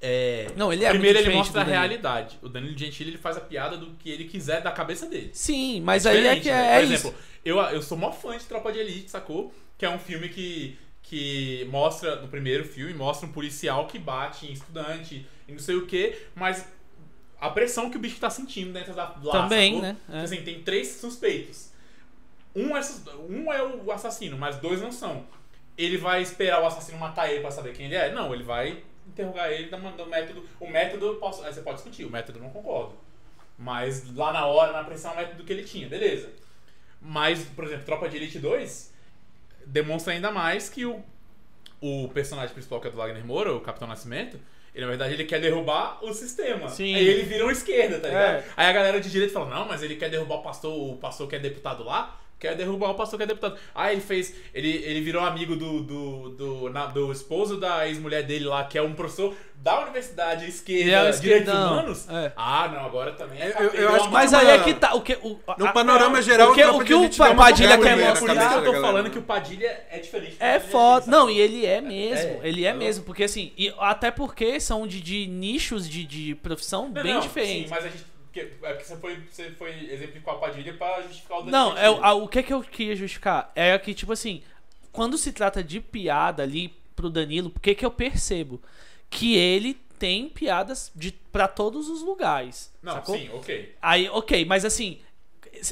Speaker 2: É,
Speaker 3: Não, ele é
Speaker 2: Primeiro, ele mostra a realidade. O Danilo Gentili ele faz a piada do que ele quiser da cabeça dele.
Speaker 3: Sim, mas
Speaker 2: É
Speaker 3: aí é que
Speaker 2: né?
Speaker 3: é,
Speaker 2: Por
Speaker 3: isso.
Speaker 2: exemplo, eu, eu sou mó fã de Tropa de Elite, sacou? Que é um filme que, que mostra, no primeiro filme, mostra um policial que bate em estudante e não sei o que, mas a pressão que o bicho tá sentindo dentro da lá,
Speaker 3: Também,
Speaker 2: sacou?
Speaker 3: né?
Speaker 2: Tipo
Speaker 3: É.
Speaker 2: Assim, tem três suspeitos. Um é, um é o assassino, mas dois não são. Ele vai esperar o assassino matar ele pra saber quem ele é? Não, ele vai interrogar ele do do método. O método, eu posso, aí você pode discutir, o método eu não concordo. Mas lá na hora, na pressão, é o método que ele tinha, beleza. Mas, por exemplo, Tropa de Elite 2 demonstra ainda mais que o, o personagem principal, que é do Wagner Moura, o Capitão Nascimento, ele, na verdade, ele quer derrubar o sistema.
Speaker 3: Sim.
Speaker 2: Aí ele vira um esquerda, tá ligado?
Speaker 3: É.
Speaker 2: Aí a galera de direita fala, não, mas ele quer derrubar o pastor, o pastor que é deputado lá, quer derrubar o pastor que é deputado. Ah, ele fez. Ele, ele virou amigo do, do, do, na- do esposo da ex-mulher dele lá, que é um professor da universidade esquerda,
Speaker 3: é
Speaker 2: direitos humanos.
Speaker 3: É.
Speaker 2: Ah, não, agora também é.
Speaker 1: Eu- eu- acho
Speaker 3: Mas aí
Speaker 1: uma-
Speaker 3: é que tá. O que, o,
Speaker 1: No
Speaker 3: a-
Speaker 1: panorama geral,
Speaker 3: o que, o que o Padilha quer
Speaker 1: na
Speaker 2: Por isso
Speaker 3: mostrar.
Speaker 2: que eu tô
Speaker 1: galera.
Speaker 2: falando que o Padilha é diferente. do
Speaker 3: É foda.
Speaker 2: Gentili,
Speaker 3: Não, e ele é mesmo.
Speaker 2: É,
Speaker 3: ele é mesmo. Porque assim, e até porque são de, de nichos de, de profissão
Speaker 2: Não,
Speaker 3: bem
Speaker 2: não,
Speaker 3: diferentes.
Speaker 2: Sim, mas a gente. Que- É porque você foi, você foi exemplificar a Padilha pra justificar o Danilo
Speaker 3: Não, é, a- o que, que eu queria justificar é que, tipo assim, quando se trata de piada ali pro Danilo, o que, que eu percebo? Que ele tem piadas de, pra todos os lugares.
Speaker 2: Não,
Speaker 3: sacou?
Speaker 2: sim, ok.
Speaker 3: Aí, ok, mas assim,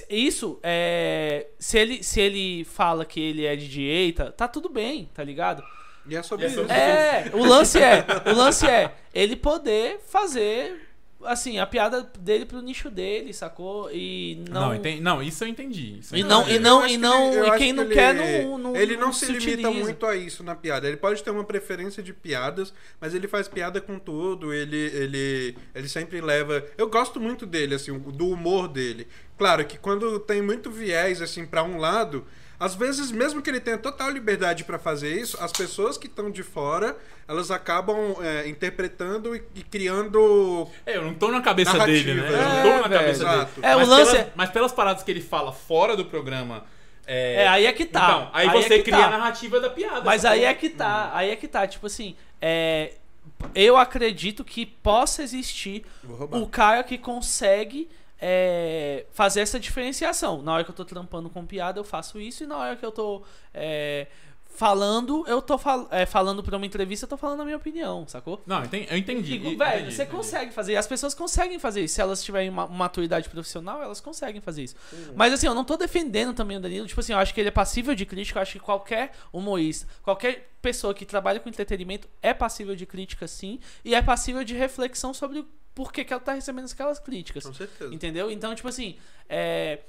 Speaker 3: isso é. Se ele, se ele fala que ele é de direita, tá tudo bem, tá ligado?
Speaker 1: E é sobre
Speaker 2: E é
Speaker 1: isso.
Speaker 2: sobre-
Speaker 3: É, o lance é, o lance é ele poder fazer assim, a piada dele pro nicho dele, sacou? E não
Speaker 2: Não, entendi- não, isso eu entendi. Isso eu
Speaker 3: E
Speaker 2: entendi.
Speaker 3: não- e não- e
Speaker 1: que
Speaker 3: não-
Speaker 1: eu
Speaker 3: e
Speaker 1: acho
Speaker 3: quem
Speaker 1: que
Speaker 3: não
Speaker 1: ele-
Speaker 3: quer não- não-
Speaker 1: Ele não
Speaker 3: não
Speaker 1: se
Speaker 3: se
Speaker 1: limita
Speaker 3: utiliza.
Speaker 1: muito a isso na piada. Ele pode ter uma preferência de piadas, mas ele faz piada com tudo. Ele, ele, ele sempre leva. Eu gosto muito dele, assim, do humor dele. Claro que quando tem muito viés, assim, pra um lado. Às vezes, mesmo que ele tenha total liberdade pra fazer isso, as pessoas que estão de fora, elas acabam é, interpretando e, e criando
Speaker 2: É, eu não tô na cabeça
Speaker 1: Narrativa,
Speaker 2: dele, né?
Speaker 1: é,
Speaker 2: Eu não tô na
Speaker 3: velho.
Speaker 2: cabeça
Speaker 1: Exato.
Speaker 2: dele.
Speaker 3: É, o
Speaker 2: mas
Speaker 3: lance
Speaker 2: pelas,
Speaker 3: é-
Speaker 2: mas pelas paradas que ele fala fora do programa, É,
Speaker 3: É, aí é que tá.
Speaker 2: Então, aí,
Speaker 3: é
Speaker 2: você
Speaker 3: que
Speaker 2: cria
Speaker 3: tá.
Speaker 2: a narrativa da piada.
Speaker 3: Mas aí é que tá, aí é que tá, tipo assim, é, eu acredito que possa existir o cara que consegue é, fazer essa diferenciação. Na hora que eu tô trampando com piada, eu faço isso, e na hora que eu tô é, falando, eu tô fal é, falando pra uma entrevista, eu tô falando a minha opinião, sacou?
Speaker 2: Não, eu entendi. Eu entendi.
Speaker 3: E,
Speaker 2: entendi,
Speaker 3: velho, você
Speaker 2: entendi.
Speaker 3: consegue fazer. As pessoas conseguem fazer isso. Se elas tiverem uma maturidade profissional, elas conseguem fazer isso. Mas assim, eu não tô defendendo também o Danilo. Tipo assim, eu acho que ele é passível de crítica. Eu acho que qualquer humorista, qualquer pessoa que trabalha com entretenimento é passível de crítica, sim. E é passível de reflexão sobre o porquê que ela tá recebendo aquelas críticas.
Speaker 1: Com certeza.
Speaker 3: Entendeu? Então, tipo assim, é,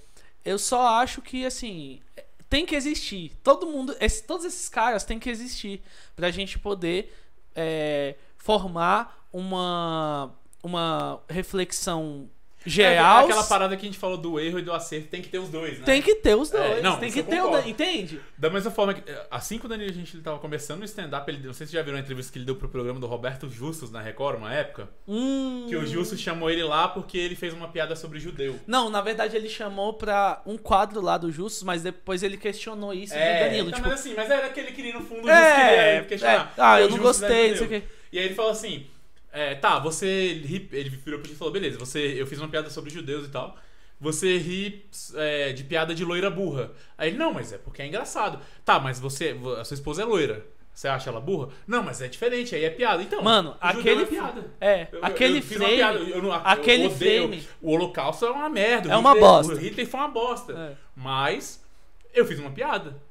Speaker 3: eu só acho que, assim, tem que existir. Todo mundo, esse- todos esses caras têm que existir pra gente poder é, formar uma, uma reflexão
Speaker 2: É,
Speaker 3: geral.
Speaker 2: aquela parada que a gente falou do erro e do acerto, tem que ter os dois, né?
Speaker 3: Tem que ter os
Speaker 2: É,
Speaker 3: dois.
Speaker 2: não,
Speaker 3: tem que ter o. Entende?
Speaker 2: Da mesma forma que, assim que o Danilo a gente tava conversando no stand-up, ele, não sei se você já viram a entrevista que ele deu pro programa do Roberto Justus na Record, uma época,
Speaker 3: Hum.
Speaker 2: que o Justus chamou ele lá porque ele fez uma piada sobre judeu.
Speaker 3: Não, na verdade ele chamou pra um quadro lá do Justus, mas depois ele questionou isso do Danilo.
Speaker 2: então,
Speaker 3: tipo,
Speaker 2: mas assim, mas era que ele no fundo o
Speaker 3: é,
Speaker 2: Justus queria
Speaker 3: é,
Speaker 2: questionar.
Speaker 3: ah, eu não
Speaker 2: Justus é
Speaker 3: gostei, não sei o quê.
Speaker 2: E aí ele falou assim: é, tá, você ri, ele virou pra gente e falou: beleza, você, eu fiz uma piada sobre judeus e tal. Você ri é, de piada de loira burra. Aí ele, não, mas é porque é engraçado. Tá, mas você. A sua esposa é loira. Você acha ela burra? Não, mas é diferente, aí é piada. Então,
Speaker 3: Mano, aquele.
Speaker 2: É piada.
Speaker 3: É,
Speaker 2: Eu-
Speaker 3: aquele
Speaker 2: eu
Speaker 3: frame.
Speaker 2: piada, eu não-
Speaker 3: aquele frame.
Speaker 2: O Holocausto é uma merda.
Speaker 3: É uma
Speaker 2: Hitler-
Speaker 3: bosta.
Speaker 2: O Hitler foi uma bosta.
Speaker 3: É.
Speaker 2: Mas eu fiz uma piada.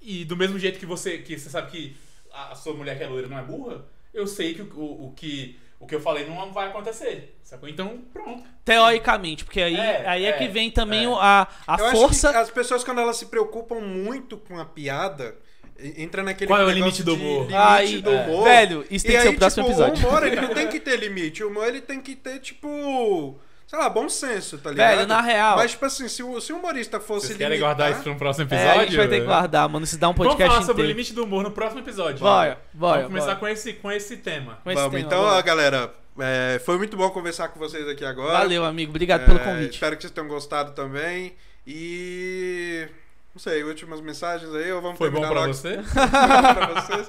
Speaker 2: E do mesmo jeito que você, que você sabe que a, a sua mulher que é loira não é burra, eu sei que o, o, o que o que eu falei não vai acontecer. Sacou? Então, pronto.
Speaker 3: Teoricamente, porque aí
Speaker 2: É,
Speaker 3: aí é,
Speaker 2: é,
Speaker 3: que vem também
Speaker 2: é.
Speaker 3: a, a
Speaker 1: Eu
Speaker 3: força.
Speaker 1: acho que as pessoas, quando elas se preocupam muito com a piada, e- entra naquele
Speaker 2: Qual é o limite do humor?
Speaker 1: Limite
Speaker 3: Aí,
Speaker 1: do
Speaker 2: é.
Speaker 1: humor.
Speaker 3: Velho, isso
Speaker 1: E
Speaker 3: tem que ser o próximo
Speaker 1: tipo,
Speaker 3: episódio.
Speaker 1: O humor, ele não (laughs) tem que ter limite. O humor, ele tem que ter, tipo... Sei lá, bom senso, tá ligado?
Speaker 3: Velho, na real.
Speaker 1: Mas, tipo assim, se o, se o humorista fosse
Speaker 2: Vocês querem
Speaker 1: limitar-
Speaker 2: guardar isso para um próximo
Speaker 3: É,
Speaker 2: episódio?
Speaker 3: a gente vai ter que guardar, mano. Se dá um
Speaker 2: Vamos
Speaker 3: podcast
Speaker 2: falar sobre o
Speaker 3: inteiro.
Speaker 2: limite do humor no próximo episódio.
Speaker 3: Bora, bora,
Speaker 2: Vamos começar
Speaker 3: bora.
Speaker 2: com esse com esse tema.
Speaker 3: Com esse
Speaker 1: Vamos,
Speaker 3: tema,
Speaker 1: então,
Speaker 3: bora.
Speaker 1: ó, galera, é, foi muito bom conversar com vocês aqui agora.
Speaker 3: Valeu, amigo. Obrigado pelo
Speaker 1: É,
Speaker 3: convite.
Speaker 1: Espero que vocês tenham gostado também. E. Não sei, últimas mensagens aí ou vamos
Speaker 2: Foi bom pra
Speaker 1: logo?
Speaker 2: você? (laughs)
Speaker 1: pra vocês.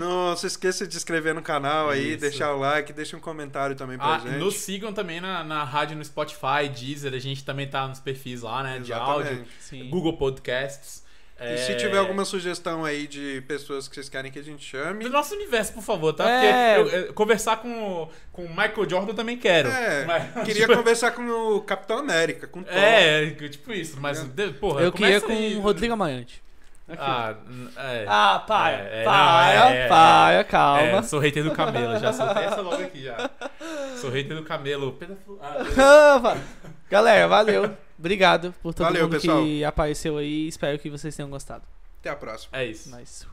Speaker 1: Não se esqueça de se inscrever no canal aí,
Speaker 2: Isso.
Speaker 1: deixar o like, deixa um comentário também pra
Speaker 2: Ah,
Speaker 1: gente.
Speaker 2: nos sigam também na, na rádio no Spotify, Deezer, a gente também tá nos perfis lá, né? De áudio.
Speaker 1: Exatamente.
Speaker 3: Sim.
Speaker 2: Google Podcasts.
Speaker 1: E se
Speaker 2: É,
Speaker 1: tiver alguma sugestão aí de pessoas que vocês querem que a gente chame.
Speaker 2: Do nosso universo, por favor, tá?
Speaker 3: É.
Speaker 2: Porque eu- eu- conversar com, o- com o Michael Jordan eu também quero.
Speaker 1: É,
Speaker 2: Mas,
Speaker 1: queria (laughs)
Speaker 2: tipo,
Speaker 1: conversar com o Capitão América, com o Thor.
Speaker 2: É, tipo isso, mas, de- porra,
Speaker 3: Eu queria com
Speaker 2: aí.
Speaker 3: o Rodrigo Amarante. Aqui.
Speaker 2: Ah, é.
Speaker 3: Ah, paia.
Speaker 2: É, é,
Speaker 3: paia,
Speaker 2: é, é,
Speaker 3: paia,
Speaker 2: É,
Speaker 3: calma.
Speaker 2: sou hater do camelo, já soltei essa logo aqui já. (laughs) Sou hater do camelo. Ah,
Speaker 3: Galera, valeu. Obrigado por todo
Speaker 1: Valeu,
Speaker 3: mundo
Speaker 1: pessoal.
Speaker 3: que apareceu aí. Espero que vocês tenham gostado.
Speaker 1: Até a próxima.
Speaker 2: é isso.
Speaker 3: Nice.